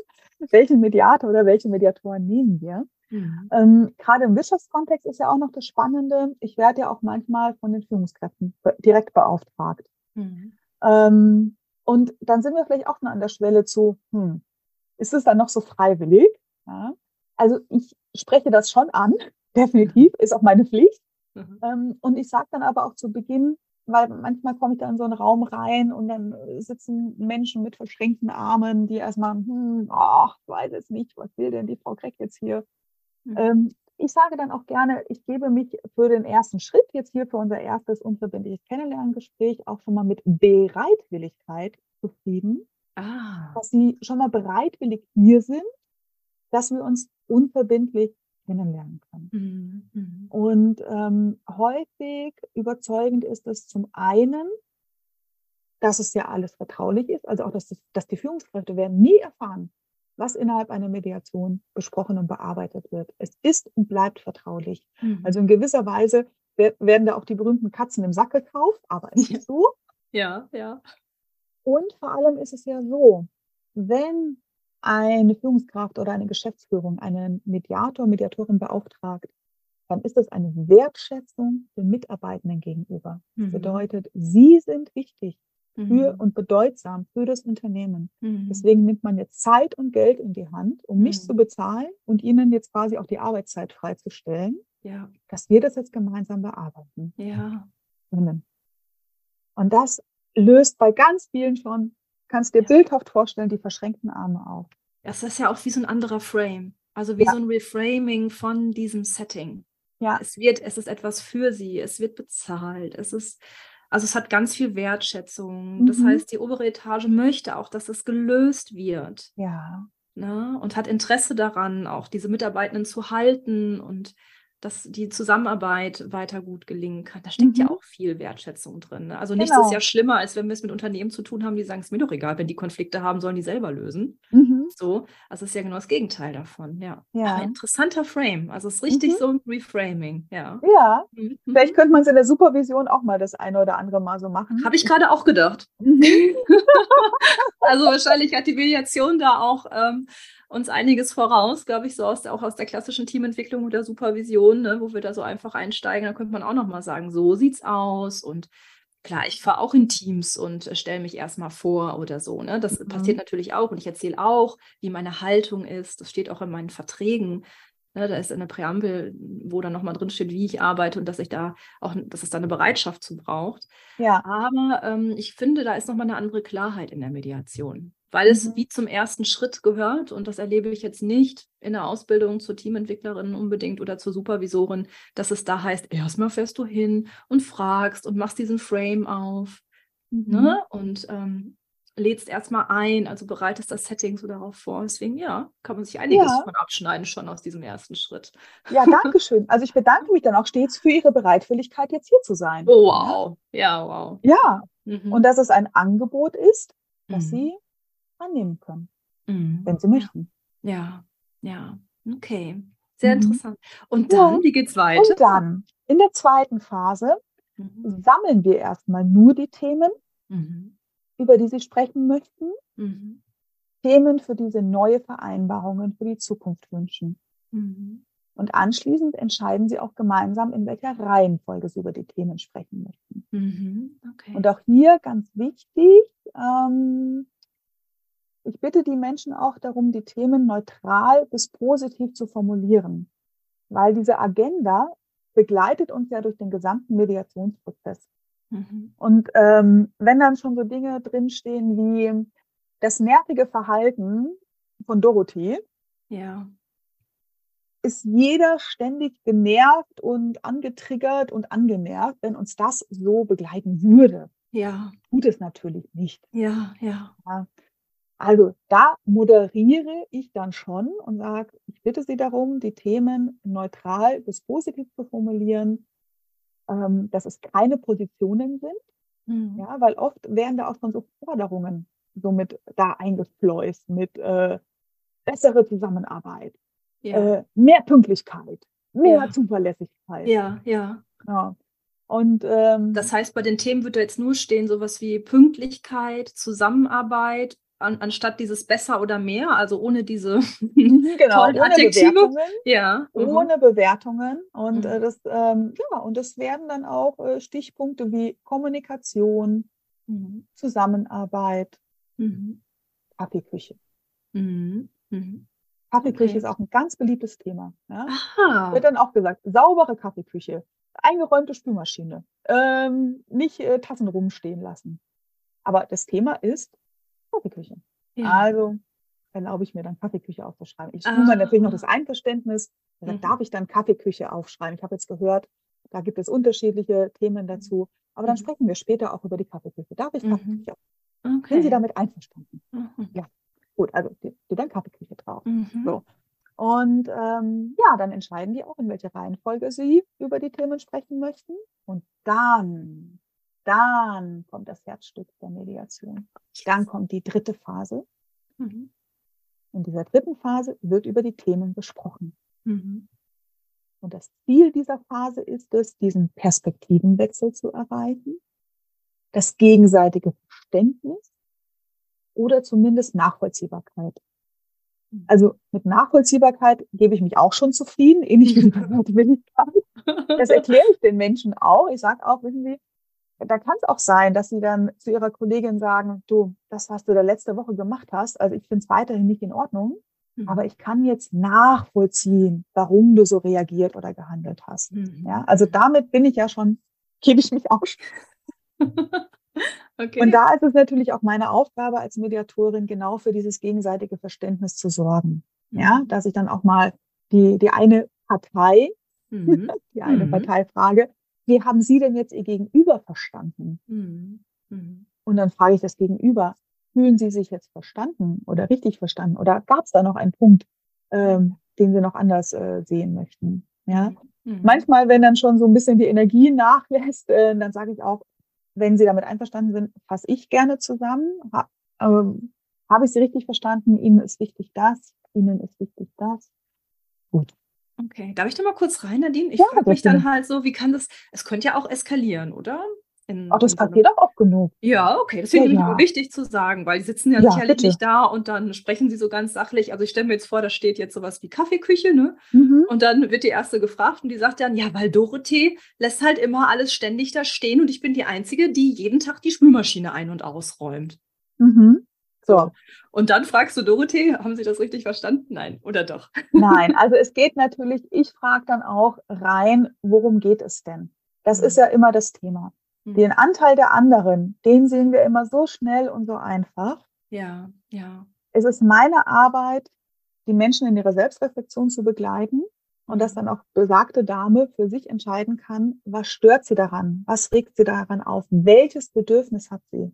welchen Mediator oder welche Mediatoren nehmen wir. Mhm. Ähm, Gerade im Wirtschaftskontext ist ja auch noch das Spannende. Ich werde ja auch manchmal von den Führungskräften direkt beauftragt. Mhm. Ähm, und dann sind wir vielleicht auch noch an der Schwelle zu, hm, ist es dann noch so freiwillig? Ja? Also ich spreche das schon an, definitiv, ist auch meine Pflicht. Mhm. Ähm, und ich sage dann aber auch zu Beginn, weil manchmal komme ich da in so einen Raum rein und dann sitzen Menschen mit verschränkten Armen, die erstmal, hm, ach, ich weiß jetzt nicht, was will denn die Frau Kreck jetzt hier? Mhm. Ähm, ich sage dann auch gerne, ich gebe mich für den ersten Schritt, jetzt hier für unser erstes unverbindliches Kennenlerngespräch, auch schon mal mit Bereitwilligkeit zufrieden. Ah. Dass Sie schon mal bereitwillig hier sind, dass wir uns unverbindlich kennenlernen können. Mhm. mhm. Und ähm, häufig überzeugend ist es zum einen, dass es ja alles vertraulich ist, also auch, dass, das, dass die Führungskräfte werden nie erfahren, was innerhalb einer Mediation besprochen und bearbeitet wird. Es ist und bleibt vertraulich. Mhm. Also in gewisser Weise werden da auch die berühmten Katzen im Sack gekauft, aber es ist so. Ja, ja. Und vor allem ist es ja so, wenn eine Führungskraft oder eine Geschäftsführung einen Mediator, Mediatorin beauftragt, dann ist das eine Wertschätzung den Mitarbeitenden gegenüber. Das mhm. bedeutet, sie sind wichtig für mhm. und bedeutsam für das Unternehmen. Mhm. Deswegen nimmt man jetzt Zeit und Geld in die Hand, um mich mhm. zu bezahlen und ihnen jetzt quasi auch die Arbeitszeit freizustellen, ja. dass wir das jetzt gemeinsam bearbeiten ja. Und das löst bei ganz vielen schon, kannst dir ja. bildhaft vorstellen, die verschränkten Arme auf. Das ist ja auch wie so ein anderer Frame. Also wie ja. so ein Reframing von diesem Setting. Ja. Es wird, es ist etwas für sie, es wird bezahlt, es ist also es hat ganz viel Wertschätzung. Mhm. Das heißt, die obere Etage möchte auch, dass es gelöst wird. Ja. Ne? Und hat Interesse daran, auch diese Mitarbeitenden zu halten und dass die Zusammenarbeit weiter gut gelingen kann. Da steckt mhm. ja auch viel Wertschätzung drin. Ne? Also nichts genau. ist ja schlimmer, als wenn wir es mit Unternehmen zu tun haben, die sagen, es ist mir doch egal, wenn die Konflikte haben, sollen die selber lösen. Mhm. So, also es ist ja genau das Gegenteil davon. Ja. ja. Aber interessanter Frame. Also es ist richtig mhm. so ein Reframing. Ja. Ja. Mhm. Vielleicht könnte man es in der Supervision auch mal das eine oder andere Mal so machen. Habe ich gerade auch gedacht. Mhm. also wahrscheinlich hat die Mediation da auch ähm, uns einiges voraus, glaube ich, so aus der, auch aus der klassischen Teamentwicklung oder Supervision, ne, wo wir da so einfach einsteigen. Da könnte man auch nochmal sagen, so sieht's aus und klar, ich fahre auch in Teams und stelle mich erstmal vor oder so. Ne? Das mhm. passiert natürlich auch und ich erzähle auch, wie meine Haltung ist. Das steht auch in meinen Verträgen. Ne? Da ist eine Präambel, wo dann nochmal drin steht, wie ich arbeite und dass ich da auch, dass es da eine Bereitschaft zu braucht. Ja. Aber ähm, ich finde, da ist nochmal eine andere Klarheit in der Mediation weil es mhm. wie zum ersten Schritt gehört. Und das erlebe ich jetzt nicht in der Ausbildung zur Teamentwicklerin unbedingt oder zur Supervisorin, dass es da heißt, erstmal fährst du hin und fragst und machst diesen Frame auf ne? mhm. ne? und ähm, lädst erstmal ein, also bereitest das Setting so darauf vor. Deswegen, ja, kann man sich einiges ja. von abschneiden schon aus diesem ersten Schritt. Ja, danke schön. Also ich bedanke mich dann auch stets für Ihre Bereitwilligkeit, jetzt hier zu sein. Oh, wow. Ja, wow. Ja, mhm. und dass es ein Angebot ist, dass mhm. Sie annehmen können, mhm. wenn sie möchten. Ja, ja, okay. Sehr mhm. interessant. Und dann, ja. wie geht's weiter? Und dann, in der zweiten Phase, mhm. sammeln wir erstmal nur die Themen, mhm. über die Sie sprechen möchten. Mhm. Themen für diese neue Vereinbarungen für die Zukunft wünschen. Mhm. Und anschließend entscheiden sie auch gemeinsam, in welcher Reihenfolge sie über die Themen sprechen möchten. Mhm. Okay. Und auch hier ganz wichtig, ähm, ich bitte die Menschen auch darum, die Themen neutral bis positiv zu formulieren, weil diese Agenda begleitet uns ja durch den gesamten Mediationsprozess. Mhm. Und ähm, wenn dann schon so Dinge drinstehen wie das nervige Verhalten von Dorothee, ja ist jeder ständig genervt und angetriggert und angenervt, wenn uns das so begleiten würde. Ja. Tut es natürlich nicht. Ja, ja. ja. Also da moderiere ich dann schon und sage, ich bitte Sie darum, die Themen neutral bis positiv zu formulieren, ähm, dass es keine Positionen sind. Mhm. Ja, weil oft werden da auch schon so Forderungen somit da eingefleust mit äh, bessere Zusammenarbeit, ja. äh, mehr Pünktlichkeit, mehr ja. Zuverlässigkeit. Ja, ja. ja. Und ähm, das heißt, bei den Themen wird da jetzt nur stehen sowas wie Pünktlichkeit, Zusammenarbeit, an, anstatt dieses besser oder mehr, also ohne diese genau, ohne Adjektive. Bewertungen, ja. Mhm. Ohne Bewertungen. Und mhm. äh, das, ähm, ja, und es werden dann auch äh, Stichpunkte wie Kommunikation, mhm. Zusammenarbeit, mhm. Kaffeeküche. Mhm. Kaffeeküche okay. ist auch ein ganz beliebtes Thema. Ja? Aha. Wird dann auch gesagt, saubere Kaffeeküche, eingeräumte Spülmaschine, ähm, nicht äh, Tassen rumstehen lassen. Aber das Thema ist Kaffeeküche. Ja. Also erlaube ich mir dann Kaffeeküche aufzuschreiben. Ich tue mir natürlich noch das Einverständnis, mhm. darf ich dann Kaffeeküche aufschreiben. Ich habe jetzt gehört, da gibt es unterschiedliche Themen dazu. Aber dann mhm. sprechen wir später auch über die Kaffeeküche. Darf ich mhm. Kaffeeküche? Okay. Sind Sie damit einverstanden? Mhm. Ja. Gut, also steht dann Kaffeeküche drauf. Mhm. So. Und ähm, ja, dann entscheiden die auch, in welcher Reihenfolge sie über die Themen sprechen möchten. Und dann, dann kommt das Herzstück der Mediation. Dann kommt die dritte Phase. Mhm. In dieser dritten Phase wird über die Themen gesprochen. Mhm. Und das Ziel dieser Phase ist es, diesen Perspektivenwechsel zu erreichen, das gegenseitige Verständnis oder zumindest Nachvollziehbarkeit. Hm. Also mit Nachvollziehbarkeit gebe ich mich auch schon zufrieden, ähnlich wie Bereitwilligkeit. Das erkläre ich den Menschen auch. Ich sage auch, wissen Sie, da kann es auch sein, dass Sie dann zu Ihrer Kollegin sagen, du, das, was du da letzte Woche gemacht hast, also ich finde es weiterhin nicht in Ordnung, mhm. aber ich kann jetzt nachvollziehen, warum du so reagiert oder gehandelt hast. Mhm. Ja, also damit bin ich ja schon, gebe ich mich schon. Okay. Und da ist es natürlich auch meine Aufgabe als Mediatorin, genau für dieses gegenseitige Verständnis zu sorgen. Ja, mhm. dass ich dann auch mal die, die eine Partei, mhm. die eine mhm. Partei frage, wie haben Sie denn jetzt Ihr Gegenüber verstanden? Mhm. mhm. Und dann frage ich das Gegenüber, fühlen Sie sich jetzt verstanden oder richtig verstanden? Oder gab es da noch einen Punkt, ähm, den Sie noch anders äh, sehen möchten? Ja. Mhm. Manchmal, wenn dann schon so ein bisschen die Energie nachlässt, äh, dann sage ich auch, wenn Sie damit einverstanden sind, fasse ich gerne zusammen. Ha, ähm, Habe ich Sie richtig verstanden? Ihnen ist wichtig das, Ihnen ist wichtig das. Gut. Okay, darf ich da mal kurz rein, Nadine? Ich ja, frage mich dann halt so, wie kann das, es könnte ja auch eskalieren, oder? In, Ach, das passiert auch oft genug. Ja, okay. Das finde ich ja. wichtig zu sagen, weil die sitzen ja, ja sicherlich bitte. nicht da und dann sprechen sie so ganz sachlich. Also ich stelle mir jetzt vor, da steht jetzt sowas wie Kaffeeküche, ne? Mhm. Und dann wird die erste gefragt und die sagt dann, ja, weil Dorothee lässt halt immer alles ständig da stehen und ich bin die Einzige, die jeden Tag die Spülmaschine ein- und ausräumt. Mhm. So. Und dann fragst du Dorothee, haben Sie das richtig verstanden? Nein, oder doch? Nein, also es geht natürlich, ich frage dann auch rein, worum geht es denn? Das mhm. ist ja immer das Thema. Mhm. Den Anteil der anderen, den sehen wir immer so schnell und so einfach. Ja, ja. Es ist meine Arbeit, die Menschen in ihrer Selbstreflexion zu begleiten und dass mhm. dann auch besagte Dame für sich entscheiden kann, was stört sie daran, was regt sie daran auf, welches Bedürfnis hat sie.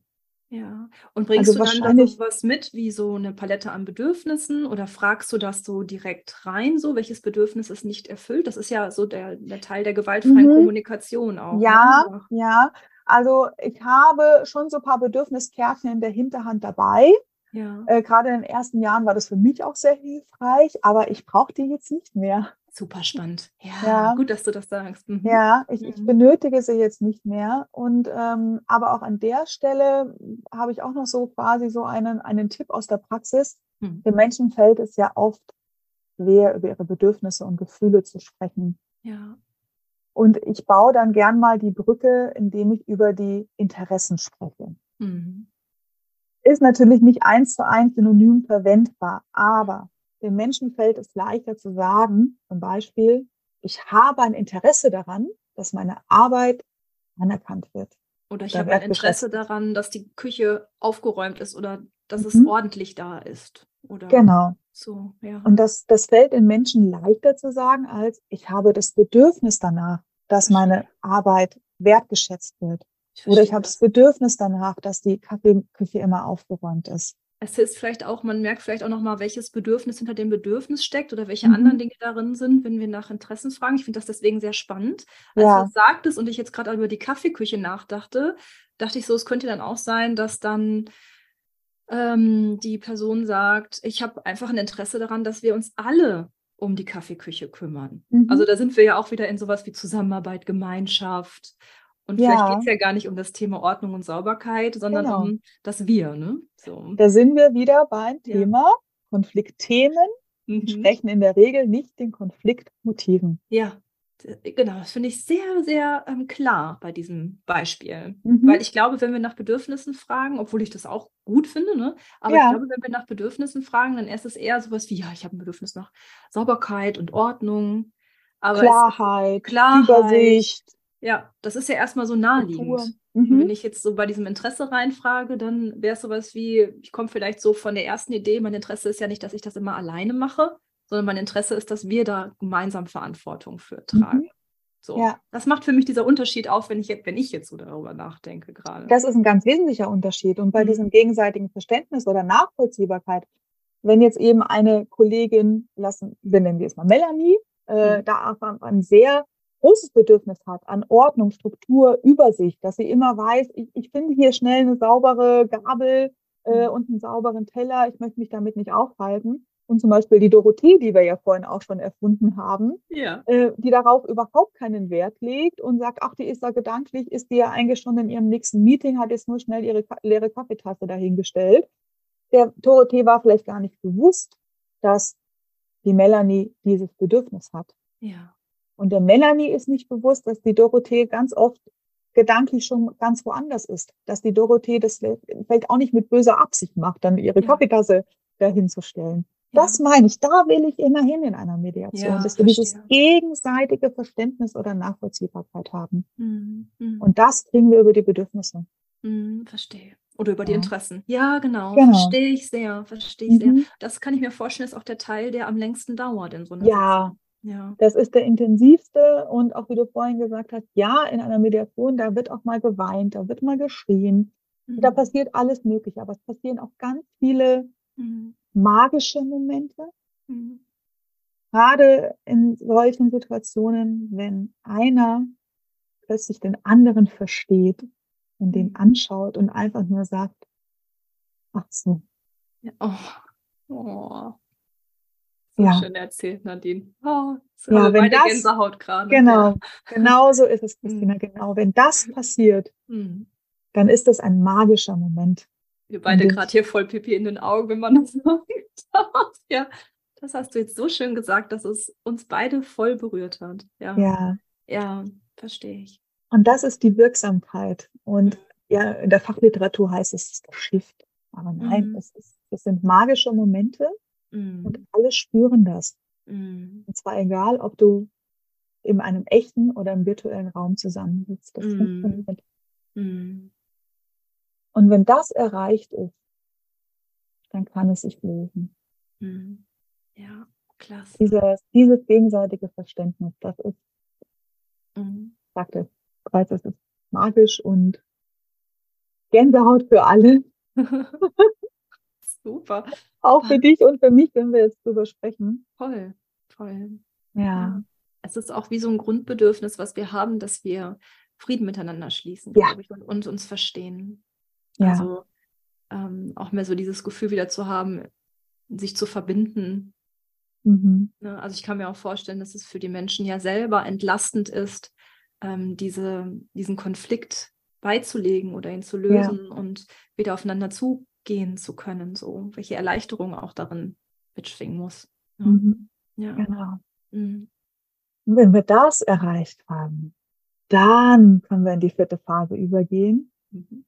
Ja, und bringst also du dann was mit, wie so eine Palette an Bedürfnissen oder fragst du das so direkt rein, so welches Bedürfnis ist nicht erfüllt? Das ist ja so der, der Teil der gewaltfreien mhm. Kommunikation auch. Ja, ne? ja. Also ich habe schon so ein paar Bedürfniskärtchen in der Hinterhand dabei. Ja. Äh, Gerade in den ersten Jahren war das für mich auch sehr hilfreich, aber ich brauche die jetzt nicht mehr. Super spannend. Ja, Ja. gut, dass du das sagst. Mhm. Ja, ich, ich Mhm. benötige sie jetzt nicht mehr. Und ähm, aber auch an der Stelle habe ich auch noch so quasi so einen, einen Tipp aus der Praxis. Mhm. Den Menschen fällt es ja oft schwer, über ihre Bedürfnisse und Gefühle zu sprechen. Ja. Und ich baue dann gern mal die Brücke, indem ich über die Interessen spreche. Mhm. Ist natürlich nicht eins zu eins synonym verwendbar, aber den Menschen fällt es leichter zu sagen, zum Beispiel, ich habe ein Interesse daran, dass meine Arbeit anerkannt wird. Oder ich Da habe ein Interesse daran, dass die Küche aufgeräumt ist oder dass es Mhm. ordentlich da ist. Oder Genau. so, ja. Und das, das fällt den Menschen leichter zu sagen, als ich habe das Bedürfnis danach, dass meine Arbeit wertgeschätzt wird. Ich Oder ich habe das das. Bedürfnis danach, dass die Kaffeeküche immer aufgeräumt ist. Es hilft vielleicht auch, man merkt vielleicht auch nochmal, welches Bedürfnis hinter dem Bedürfnis steckt oder welche Mhm. anderen Dinge darin sind, wenn wir nach Interessen fragen. Ich finde das deswegen sehr spannend. Als Ja. du es sagtest und ich jetzt gerade über die Kaffeeküche nachdachte, dachte ich so, es könnte dann auch sein, dass dann ähm, die Person sagt, ich habe einfach ein Interesse daran, dass wir uns alle um die Kaffeeküche kümmern. Mhm. Also da sind wir ja auch wieder in sowas wie Zusammenarbeit, Gemeinschaft. Und vielleicht Ja. geht es ja gar nicht um das Thema Ordnung und Sauberkeit, sondern Genau. um das Wir, ne? So. Da sind wir wieder beim Ja. Thema Konfliktthemen Mhm. entsprechen in der Regel nicht den Konfliktmotiven. Ja, genau, das finde ich sehr, sehr ähm, klar bei diesem Beispiel. Mhm. Weil ich glaube, wenn wir nach Bedürfnissen fragen, obwohl ich das auch gut finde, ne? aber Ja. ich glaube, wenn wir nach Bedürfnissen fragen, dann ist es eher sowas wie, ja, ich habe ein Bedürfnis nach Sauberkeit und Ordnung. Es, Klarheit, Klarheit, Übersicht, ja, das ist ja erstmal so naheliegend. Mhm. Wenn ich jetzt so bei diesem Interesse reinfrage, dann wäre es sowas wie, ich komme vielleicht so von der ersten Idee, mein Interesse ist ja nicht, dass ich das immer alleine mache, sondern mein Interesse ist, dass wir da gemeinsam Verantwortung für tragen. Mhm. So. Ja. Das macht für mich dieser Unterschied auf, wenn ich jetzt, wenn ich jetzt so darüber nachdenke gerade. Das ist ein ganz wesentlicher Unterschied. Und bei Mhm. diesem gegenseitigen Verständnis oder Nachvollziehbarkeit, wenn jetzt eben eine Kollegin, lassen, wir nennen die jetzt mal Melanie, äh, Mhm. da einfach ein sehr großes Bedürfnis hat an Ordnung, Struktur, Übersicht, dass sie immer weiß, ich, ich finde hier schnell eine saubere Gabel äh, Mhm. und einen sauberen Teller, ich möchte mich damit nicht aufhalten. Und zum Beispiel die Dorothee, die wir ja vorhin auch schon erfunden haben, Ja. äh, die darauf überhaupt keinen Wert legt und sagt, ach, die ist da gedanklich, ist die ja eigentlich schon in ihrem nächsten Meeting, hat jetzt nur schnell ihre leere Kaffeetasse dahingestellt. Der Dorothee war vielleicht gar nicht bewusst, dass die Melanie dieses Bedürfnis hat. Ja. Und der Melanie ist nicht bewusst, dass die Dorothee ganz oft gedanklich schon ganz woanders ist. Dass die Dorothee das vielleicht auch nicht mit böser Absicht macht, dann ihre Ja. Kaffeetasse dahinzustellen. Ja. Das meine ich, da will ich immer hin in einer Mediation, Ja, dass wir dieses gegenseitige Verständnis oder Nachvollziehbarkeit haben. Mhm. Mhm. Und das kriegen wir über die Bedürfnisse. Mhm, verstehe. Oder über die. Interessen. Ja, genau. Genau. Verstehe ich sehr. Verstehe ich sehr. Mhm. Das kann ich mir vorstellen, ist auch der Teil, der am längsten dauert in so einer Ja. Sitzung. Ja. Das ist der intensivste und auch wie du vorhin gesagt hast, ja, in einer Mediation, da wird auch mal geweint, da wird mal geschrien, da Mhm. passiert alles Mögliche, aber es passieren auch ganz viele Mhm. magische Momente, Mhm. gerade in solchen Situationen, wenn einer plötzlich den anderen versteht und den Mhm. anschaut und einfach nur sagt, ach so, Ja. Oh. Oh. So Ja. schön erzählt, Nadine. Oh, so Ja, wenn das- Gänsehaut gerade. genau, Ja. genau so ist es, Christina, genau. Wenn das passiert, Mhm. dann ist das ein magischer Moment. Wir beide gerade hier voll Pipi in den Augen, wenn man das sagt. Ja, das hast du jetzt so schön gesagt, dass es uns beide voll berührt hat. Ja, Ja, ja verstehe ich. und das ist die Wirksamkeit. Und ja, in der Fachliteratur heißt es, es ist das Shift. Aber nein, Mhm. es, ist, es sind magische Momente Mhm. und alle spüren das. Mhm. Und zwar egal, ob du in einem echten oder im virtuellen Raum zusammensitzt. Das Mhm. funktioniert. Mhm. Und wenn das erreicht ist, dann kann es sich lösen. Mhm. Ja, klasse. Dieses, dieses gegenseitige Verständnis, das ist, Mhm. ich sagte bereits, es ist magisch und Gänsehaut für alle. Super, Auch für dich und für mich, wenn wir jetzt drüber sprechen. toll, toll. Ja. Es ist auch wie so ein Grundbedürfnis, was wir haben, dass wir Frieden miteinander schließen, Ja. ich, und, und uns verstehen. Ja. Also ähm, auch mehr so dieses Gefühl wieder zu haben, sich zu verbinden Mhm. Ne, also ich kann mir auch vorstellen, dass es für die Menschen ja selber entlastend ist, ähm, diese, diesen Konflikt beizulegen oder ihn zu lösen ja. und wieder aufeinander zugehen zu können, so welche Erleichterung auch darin mitschwingen muss. Ja. Mhm. ja. Genau. Mhm. Wenn wir das erreicht haben, dann können wir in die vierte Phase übergehen. Mhm.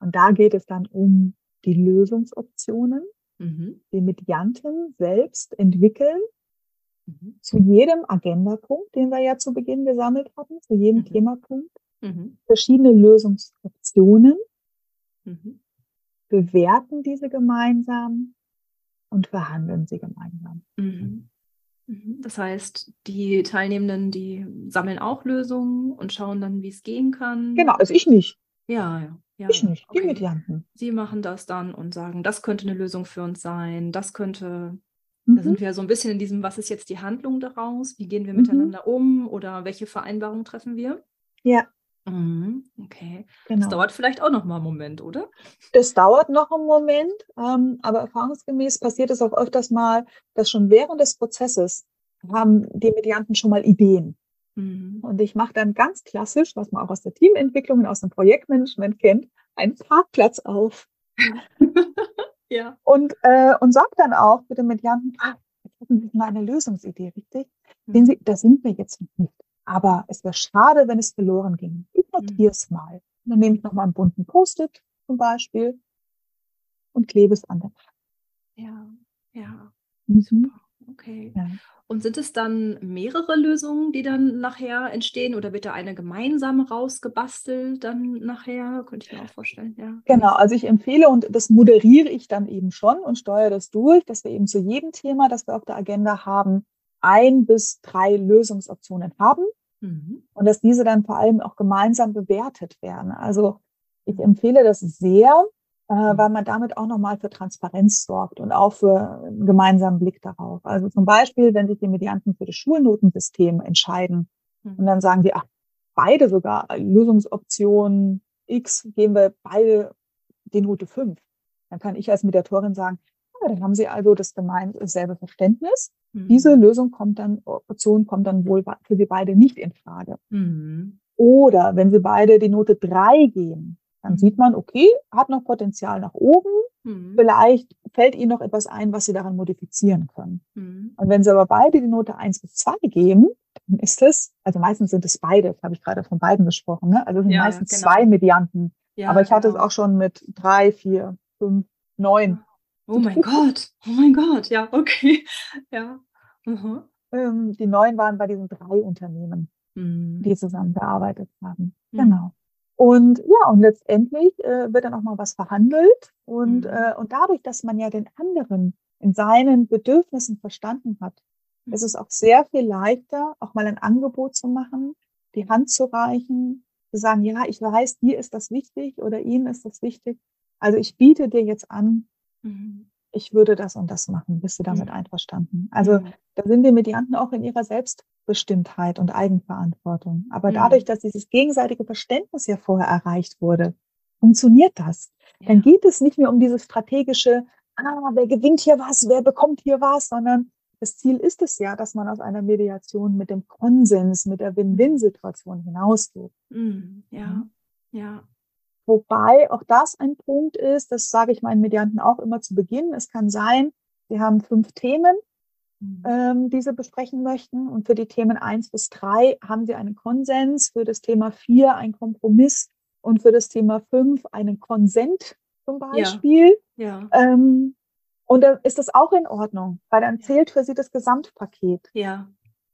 Und da geht es dann um die Lösungsoptionen, mhm. die Medianten selbst entwickeln mhm. zu jedem Agendapunkt, den wir ja zu Beginn gesammelt hatten, zu jedem mhm. Themapunkt, verschiedene Lösungsoptionen. Bewerten diese gemeinsam und verhandeln sie gemeinsam. Mhm. Das heißt, die Teilnehmenden, die sammeln auch Lösungen und schauen dann, wie es gehen kann. Genau, also ich nicht. Ja, ja. ja ich nicht, die Medianten. Sie machen das dann und sagen, das könnte eine Lösung für uns sein, das könnte, mhm. da sind wir so ein bisschen in diesem, was ist jetzt die Handlung daraus, wie gehen wir mhm. miteinander um oder welche Vereinbarung treffen wir? Ja. Mhm, okay. Genau. Das dauert vielleicht auch noch mal einen Moment, oder? Das dauert noch einen Moment, ähm, aber erfahrungsgemäß passiert es auch öfters mal, dass schon während des Prozesses haben die Medianten schon mal Ideen. Mhm. Und ich mache dann ganz klassisch, was man auch aus der Teamentwicklung und aus dem Projektmanagement kennt, einen Parkplatz auf. ja. Und, äh, und sage dann auch mit dem Medianten, ah, jetzt hätten Sie mal eine Lösungsidee, richtig? Mhm. Sehen Sie, da sind wir jetzt nicht. Aber es wäre schade, wenn es verloren ging. Ich mhm. notiere es mal. Und dann nehme ich nochmal einen bunten Post-it zum Beispiel und klebe es an der Wand. Ja, ja. Mhm. Super. Okay. Ja. Und sind es dann mehrere Lösungen, die dann nachher entstehen oder wird da eine gemeinsam rausgebastelt dann nachher? Könnte ich mir auch vorstellen, ja. Genau, also ich empfehle und das moderiere ich dann eben schon und steuere das durch, dass wir eben zu jedem Thema, das wir auf der Agenda haben, ein bis drei Lösungsoptionen haben mhm. und dass diese dann vor allem auch gemeinsam bewertet werden. Also ich empfehle das sehr, äh, mhm. weil man damit auch nochmal für Transparenz sorgt und auch für einen gemeinsamen Blick darauf. Also zum Beispiel, wenn sich die Medianten für das Schulnotensystem entscheiden mhm. und dann sagen sie, ach, beide sogar Lösungsoption X geben wir beide die Note 5. Dann kann ich als Mediatorin sagen, dann haben Sie also das gemeint selbe Verständnis. Mhm. Diese Lösung kommt dann, Option kommt dann wohl für Sie beide nicht in Frage. Mhm. Oder wenn Sie beide die Note 3 geben, dann mhm. sieht man, okay, hat noch Potenzial nach oben. Mhm. Vielleicht fällt Ihnen noch etwas ein, was Sie daran modifizieren können. Mhm. Und wenn Sie aber beide die Note 1 bis 2 geben, dann ist es, also meistens sind es beide, habe ich gerade von beiden gesprochen, ne? also es sind ja, meistens genau. zwei Medianten. Ja, aber ich hatte genau. es auch schon mit drei, vier, fünf, neun. Oh mein Gott, oh mein Gott, ja, okay. Ja. Mhm. Ähm, die neun waren bei diesen drei Unternehmen, mhm. die zusammengearbeitet haben. Mhm. Genau. Und ja, und letztendlich äh, wird dann auch mal was verhandelt. Und, mhm. äh, und dadurch, dass man ja den anderen in seinen Bedürfnissen verstanden hat, mhm. ist es auch sehr viel leichter, auch mal ein Angebot zu machen, die Hand zu reichen, zu sagen, ja, ich weiß, dir ist das wichtig oder ihnen ist das wichtig. Also ich biete dir jetzt an, mhm. ich würde das und das machen. Bist du damit mhm. einverstanden? Also da sind die Medianten auch in ihrer Selbst Selbstbestimmtheit und Eigenverantwortung. Aber dadurch, dass dieses gegenseitige Verständnis ja vorher erreicht wurde, funktioniert das. Ja. Dann geht es nicht mehr um dieses strategische, ah, wer gewinnt hier was, wer bekommt hier was, sondern das Ziel ist es ja, dass man aus einer Mediation mit dem Konsens, mit der Win-Win-Situation hinausgeht. Mhm. Ja, ja. Wobei auch das ein Punkt ist, das sage ich meinen Medianten auch immer zu Beginn. Es kann sein, wir haben fünf Themen Mhm. ähm, die Sie besprechen möchten. Und für die Themen eins bis drei haben Sie einen Konsens, für das Thema vier ein Kompromiss und für das Thema fünf einen Konsent zum Beispiel. Ja. ja. Ähm, und dann ist das auch in Ordnung, weil dann zählt für Sie das Gesamtpaket. Ja.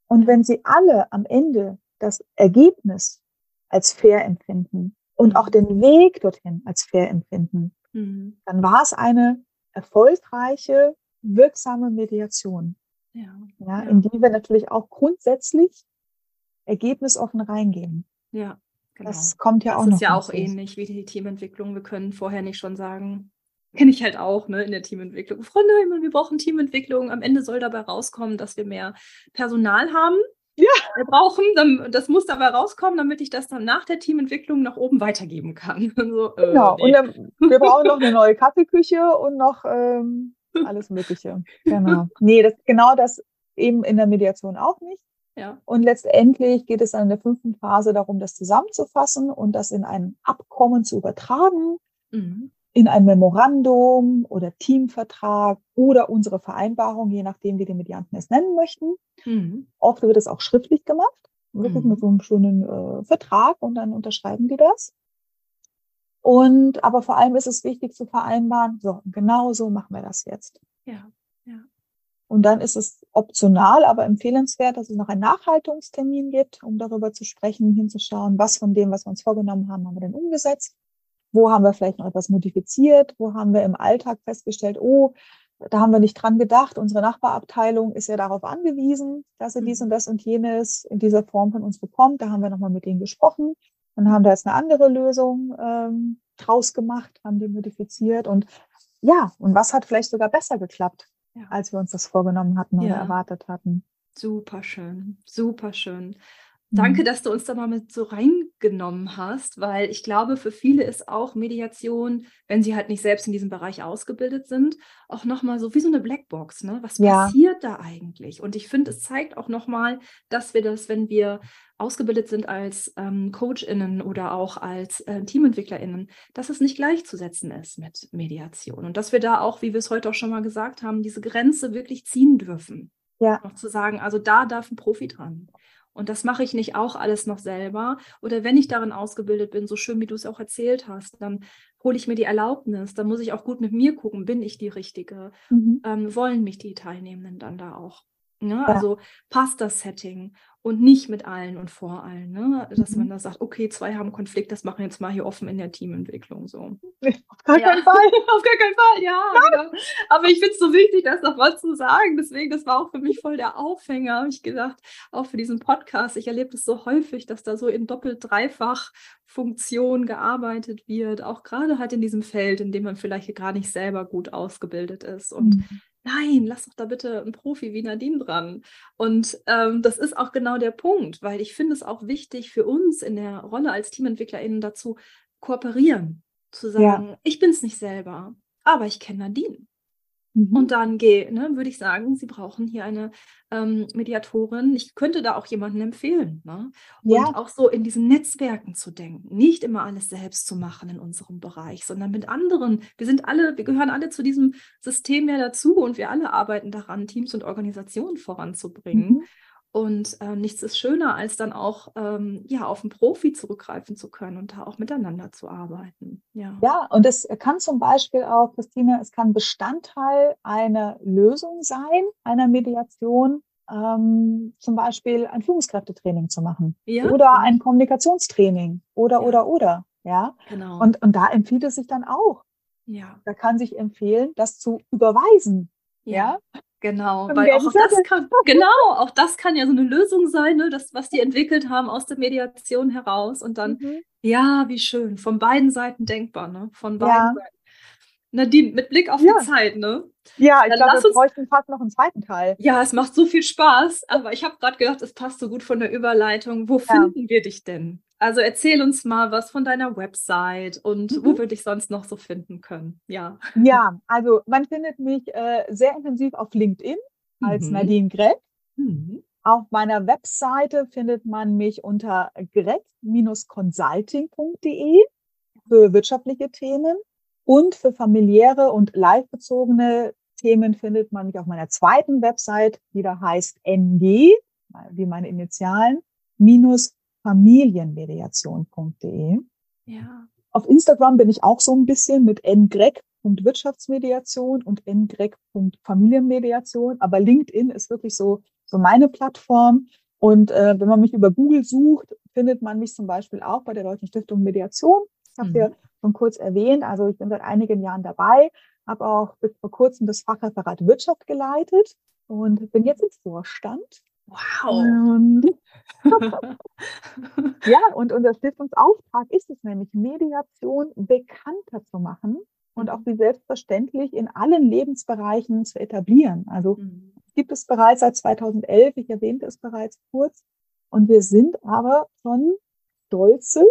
Und wenn Sie alle am Ende das Ergebnis als fair empfinden und mhm. auch den Weg dorthin als fair empfinden, mhm. dann war es eine erfolgreiche, wirksame Mediation. Ja, ja, in die wir natürlich auch grundsätzlich ergebnisoffen reingehen. Ja, genau. Das kommt ja das auch noch. Das ist ja auch ähnlich wie die Teamentwicklung. Wir können vorher nicht schon sagen, kenne ich halt auch ne, in der Teamentwicklung. Freunde, wir brauchen Teamentwicklung. Am Ende soll dabei rauskommen, dass wir mehr Personal haben. Ja. Wir brauchen, das muss dabei rauskommen, damit ich das dann nach der Teamentwicklung nach oben weitergeben kann. so, äh, genau, nee. und dann, wir brauchen noch eine neue Kaffeeküche und noch ähm, alles Mögliche. Genau. Nee, das, genau das eben in der Mediation auch nicht. Ja. Und letztendlich geht es dann in der fünften Phase darum, das zusammenzufassen und das in ein Abkommen zu übertragen, mhm. In ein Memorandum oder Teamvertrag oder unsere Vereinbarung, je nachdem, wie die Medianten es nennen möchten. Mhm. Oft wird es auch schriftlich gemacht, wirklich mhm. mit so einem schönen äh, Vertrag und dann unterschreiben die das. Und aber vor allem ist es wichtig zu vereinbaren, so, genau so machen wir das jetzt. Ja, ja. Und dann ist es optional, aber empfehlenswert, dass es noch einen Nachhaltungstermin gibt, um darüber zu sprechen, hinzuschauen, was von dem, was wir uns vorgenommen haben, haben wir denn umgesetzt? Wo haben wir vielleicht noch etwas modifiziert? Wo haben wir im Alltag festgestellt, oh, da haben wir nicht dran gedacht. Unsere Nachbarabteilung ist ja darauf angewiesen, dass sie dies mhm. und das und jenes in dieser Form von uns bekommt. Da haben wir nochmal mit denen gesprochen und haben da jetzt eine andere Lösung ähm, draus gemacht, haben die modifiziert und ja, und was hat vielleicht sogar besser geklappt, als wir uns das vorgenommen hatten oder ja. erwartet hatten. Super schön, super schön. Danke, mhm. dass du uns da mal mit so reingenommen hast, weil ich glaube, für viele ist auch Mediation, wenn sie halt nicht selbst in diesem Bereich ausgebildet sind, auch nochmal so wie so eine Blackbox. Ne? Was ja. passiert da eigentlich? Und ich finde, es zeigt auch nochmal, dass wir das, wenn wir ausgebildet sind als ähm, CoachInnen oder auch als äh, TeamentwicklerInnen, dass es nicht gleichzusetzen ist mit Mediation. Und dass wir da auch, wie wir es heute auch schon mal gesagt haben, diese Grenze wirklich ziehen dürfen. Ja. Auch zu sagen, also da darf ein Profi dran. Und das mache ich nicht auch alles noch selber. Oder wenn ich darin ausgebildet bin, so schön wie du es auch erzählt hast, dann hole ich mir die Erlaubnis. Dann muss ich auch gut mit mir gucken, bin ich die Richtige? Mhm. Ähm, wollen mich die Teilnehmenden dann da auch? Ne? Also passt das Setting und nicht mit allen und vor allen. Ne? Dass mhm. man da sagt, okay, zwei haben Konflikt, das machen wir jetzt mal hier offen in der Teamentwicklung. So. Auf gar ja. keinen Fall. Auf gar keinen Fall, ja. Genau. Aber ich finde es so wichtig, das noch mal zu sagen. Deswegen, das war auch für mich voll der Aufhänger, habe ich gedacht, auch für diesen Podcast. Ich erlebe das so häufig, dass da so in doppelt-dreifach Funktion gearbeitet wird, auch gerade halt in diesem Feld, in dem man vielleicht gar nicht selber gut ausgebildet ist. Und mhm nein, lass doch da bitte einen Profi wie Nadine dran. Und ähm, das ist auch genau der Punkt, weil ich finde es auch wichtig für uns in der Rolle als TeamentwicklerInnen dazu kooperieren, zu sagen, ja. ich bin es nicht selber, aber ich kenne Nadine. Mhm. Und dann geh, ne, würde ich sagen, Sie brauchen hier eine ähm, Mediatorin. Ich könnte da auch jemanden empfehlen. Ne? Und ja. auch so in diesen Netzwerken zu denken. Nicht immer alles selbst zu machen in unserem Bereich, sondern mit anderen. Wir sind alle, wir gehören alle zu diesem System ja dazu und wir alle arbeiten daran, Teams und Organisationen voranzubringen. Mhm. Und äh, nichts ist schöner, als dann auch ähm, ja, auf einen Profi zurückgreifen zu können und da auch miteinander zu arbeiten. Ja, ja und es kann zum Beispiel auch, Christine, es kann Bestandteil einer Lösung sein, einer Mediation, ähm, zum Beispiel ein Führungskräftetraining zu machen ja, oder genau. ein Kommunikationstraining oder, ja. oder, oder. Ja, genau. Und, und da empfiehlt es sich dann auch. Ja. Da kann sich empfehlen, das zu überweisen. Ja. ja? Genau, weil auch, das kann, genau, auch das kann ja so eine Lösung sein, ne? das, was die entwickelt haben aus der Mediation heraus. Und dann, mhm. ja, wie schön, von beiden Seiten denkbar, ne? Von beiden ja. Seiten. Nadine, mit Blick auf ja. die Zeit, ne? Ja, ich glaube, wir bräuchten fast noch einen zweiten Teil. Ja, es macht so viel Spaß, aber ich habe gerade gedacht, es passt so gut von der Überleitung. Wo ja. finden wir dich denn? Also erzähl uns mal was von deiner Website und mhm. wo wir dich sonst noch so finden können. Ja. Ja, also man findet mich äh, sehr intensiv auf LinkedIn als mhm. Nadine Gregg. Mhm. Auf meiner Webseite findet man mich unter greg-consulting.de für wirtschaftliche Themen und für familiäre und live-bezogene Themen findet man mich auf meiner zweiten Website, die da heißt NG, wie meine Initialen, minus familienmediation.de. Ja. Auf Instagram bin ich auch so ein bisschen mit ngreg.wirtschaftsmediation und ngreg.familienmediation. Aber LinkedIn ist wirklich so, so meine Plattform. Und äh, wenn man mich über Google sucht, findet man mich zum Beispiel auch bei der Deutschen Stiftung Mediation. Ich habe mhm. ja schon kurz erwähnt, also ich bin seit einigen Jahren dabei, habe auch bis vor kurzem das Fachreferat Wirtschaft geleitet und bin jetzt im Vorstand. Wow. Und ja, und unser Stiftungsauftrag ist es nämlich, Mediation bekannter zu machen und auch wie selbstverständlich in allen Lebensbereichen zu etablieren. Also mhm. gibt es bereits seit 2011, ich erwähnte es bereits kurz, und wir sind aber schon stolze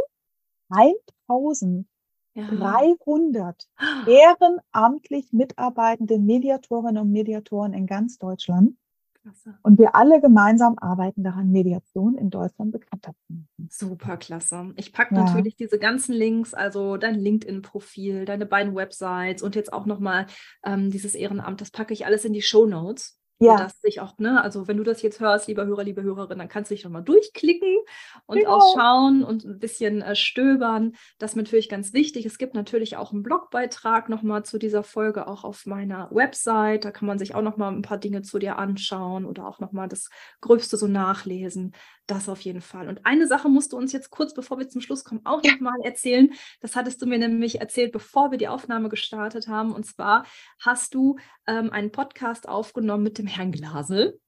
1000 Ja. 300 ehrenamtlich mitarbeitende Mediatorinnen und Mediatoren in ganz Deutschland. Klasse. Und wir alle gemeinsam arbeiten daran, Mediation in Deutschland bekannter zu machen. Super klasse. Ich packe ja. natürlich diese ganzen Links, also dein LinkedIn-Profil, deine beiden Websites und jetzt auch nochmal ähm, dieses Ehrenamt, das packe ich alles in die Show Notes ja. dass sich auch, ne, also wenn du das jetzt hörst, lieber Hörer, liebe Hörerin, dann kannst du dich nochmal durchklicken und genau. auch schauen und ein bisschen äh, stöbern. Das ist natürlich ganz wichtig. Es gibt natürlich auch einen Blogbeitrag nochmal zu dieser Folge, auch auf meiner Website. Da kann man sich auch nochmal ein paar Dinge zu dir anschauen oder auch nochmal das Größte so nachlesen. Das auf jeden Fall. Und eine Sache musst du uns jetzt kurz, bevor wir zum Schluss kommen, auch ja. nochmal erzählen. Das hattest du mir nämlich erzählt, bevor wir die Aufnahme gestartet haben. Und zwar hast du ähm, einen Podcast aufgenommen mit dem Herrn Glasel.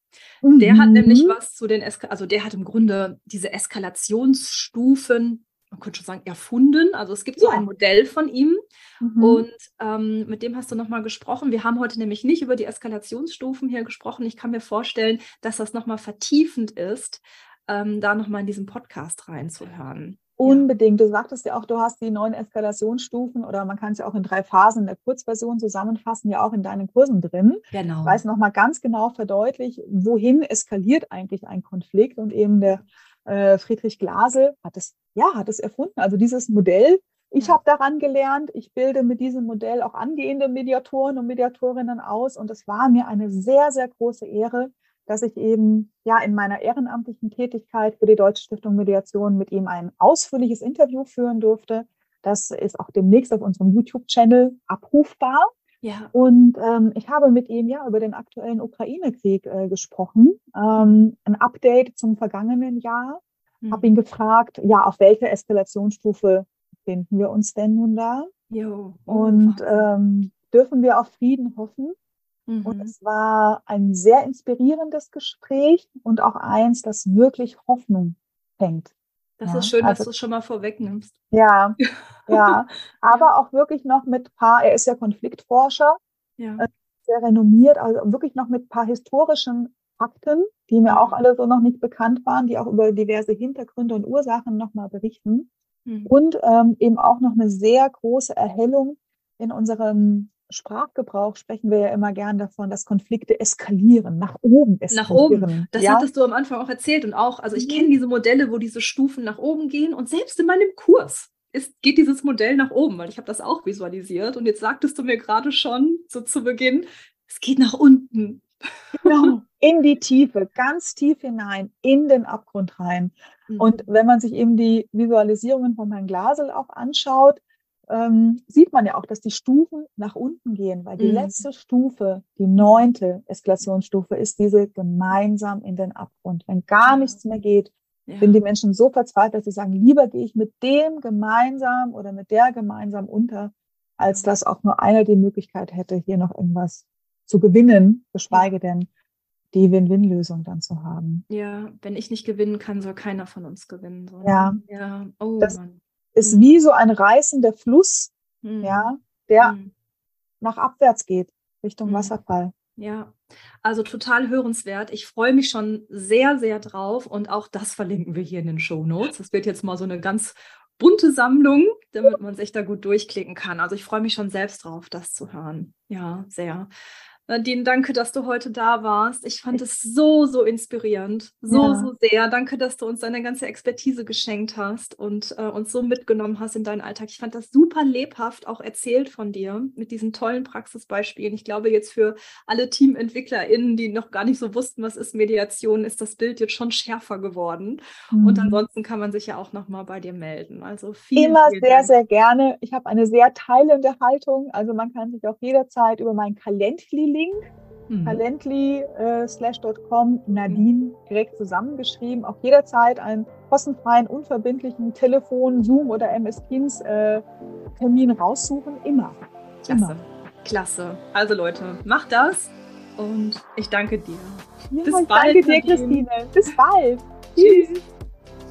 Mhm. Der hat nämlich mhm. was zu den, Eska also der hat im Grunde diese Eskalationsstufen man könnte schon sagen, erfunden. Also es gibt so ja. ein Modell von ihm mhm. und ähm, mit dem hast du nochmal gesprochen. Wir haben heute nämlich nicht über die Eskalationsstufen hier gesprochen. Ich kann mir vorstellen, dass das nochmal vertiefend ist, ähm, da nochmal in diesen Podcast reinzuhören. Unbedingt. Du sagtest ja auch, du hast die neun Eskalationsstufen oder man kann es ja auch in drei Phasen in der Kurzversion zusammenfassen, ja auch in deinen Kursen drin. Genau. Weil es nochmal ganz genau verdeutlicht, wohin eskaliert eigentlich ein Konflikt und eben der äh, Friedrich Glasel hat es, ja, hat es erfunden. Also dieses Modell, ich habe daran gelernt, ich bilde mit diesem Modell auch angehende Mediatoren und Mediatorinnen aus und es war mir eine sehr, sehr große Ehre, dass ich eben ja in meiner ehrenamtlichen Tätigkeit für die Deutsche Stiftung Mediation mit ihm ein ausführliches Interview führen durfte. Das ist auch demnächst auf unserem YouTube-Channel abrufbar. Ja. Und ähm, ich habe mit ihm ja über den aktuellen Ukraine-Krieg äh, gesprochen, ähm, ein Update zum vergangenen Jahr. Mhm. Habe ihn gefragt, ja, auf welcher Eskalationsstufe befinden wir uns denn nun da? Jo. Und ähm, dürfen wir auf Frieden hoffen? Mhm. Und es war ein sehr inspirierendes Gespräch und auch eins, das wirklich Hoffnung fängt. Das ja, ist schön, also, dass du es schon mal vorwegnimmst. Ja, ja. Aber auch wirklich noch mit paar, er ist ja Konfliktforscher, ja. Äh, sehr renommiert, also wirklich noch mit paar historischen Fakten, die mir auch alle so noch nicht bekannt waren, die auch über diverse Hintergründe und Ursachen nochmal berichten. Mhm. Und ähm, eben auch noch eine sehr große Erhellung in unserem Sprachgebrauch sprechen wir ja immer gern davon, dass Konflikte eskalieren, nach oben eskalieren. Nach oben. Das ja? hattest du am Anfang auch erzählt und auch, also ich mhm. kenne diese Modelle, wo diese Stufen nach oben gehen und selbst in meinem Kurs ist, geht dieses Modell nach oben, weil ich habe das auch visualisiert und jetzt sagtest du mir gerade schon so zu Beginn, es geht nach unten. Genau, in die Tiefe, ganz tief hinein, in den Abgrund rein. Mhm. Und wenn man sich eben die Visualisierungen von Herrn Glasel auch anschaut, ähm, sieht man ja auch, dass die Stufen nach unten gehen, weil die mhm. letzte Stufe, die neunte Eskalationsstufe, ist diese gemeinsam in den Abgrund. Wenn gar nichts mehr geht, ja. sind die Menschen so verzweifelt, dass sie sagen, lieber gehe ich mit dem gemeinsam oder mit der gemeinsam unter, als dass auch nur einer die Möglichkeit hätte, hier noch irgendwas zu gewinnen, geschweige denn die Win-Win-Lösung dann zu haben. Ja, wenn ich nicht gewinnen kann, soll keiner von uns gewinnen. So, ja. ja. Oh, das, Mann ist mhm. wie so ein reißender Fluss, mhm. ja, der mhm. nach abwärts geht, Richtung mhm. Wasserfall. Ja, also total hörenswert. Ich freue mich schon sehr, sehr drauf und auch das verlinken wir hier in den Show Notes. Das wird jetzt mal so eine ganz bunte Sammlung, damit man sich da gut durchklicken kann. Also ich freue mich schon selbst drauf, das zu hören. Ja, sehr. Nadine, danke, dass du heute da warst. Ich fand es so, so inspirierend. So, ja. so sehr. Danke, dass du uns deine ganze Expertise geschenkt hast und äh, uns so mitgenommen hast in deinen Alltag. Ich fand das super lebhaft auch erzählt von dir mit diesen tollen Praxisbeispielen. Ich glaube, jetzt für alle TeamentwicklerInnen, die noch gar nicht so wussten, was ist Mediation, ist das Bild jetzt schon schärfer geworden. Mhm. Und ansonsten kann man sich ja auch nochmal bei dir melden. Also vielen, Immer vielen sehr, Dank. sehr gerne. Ich habe eine sehr teilende Haltung. Also man kann sich auch jederzeit über mein Calendly Link, mhm. talently.com, äh, Nadine direkt zusammengeschrieben, auch jederzeit einen kostenfreien, unverbindlichen Telefon, Zoom oder MS Teams äh, Termin raussuchen, immer. Klasse. Immer. Klasse. Also Leute, macht das und ich danke dir. Ja, Bis bald. Danke dir, Christine. Bis bald. Tschüss.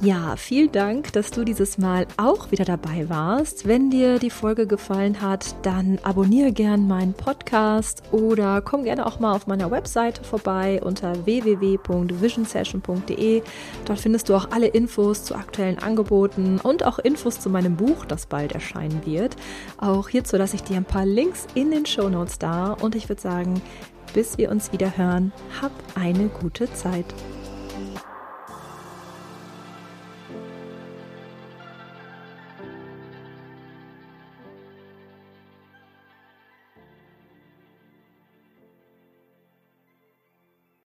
Ja, vielen Dank, dass du dieses Mal auch wieder dabei warst. Wenn dir die Folge gefallen hat, dann abonniere gern meinen Podcast oder komm gerne auch mal auf meiner Webseite vorbei unter www.visionsession.de. Dort findest du auch alle Infos zu aktuellen Angeboten und auch Infos zu meinem Buch, das bald erscheinen wird. Auch hierzu lasse ich dir ein paar Links in den Show Notes da und ich würde sagen, bis wir uns wieder hören, hab eine gute Zeit.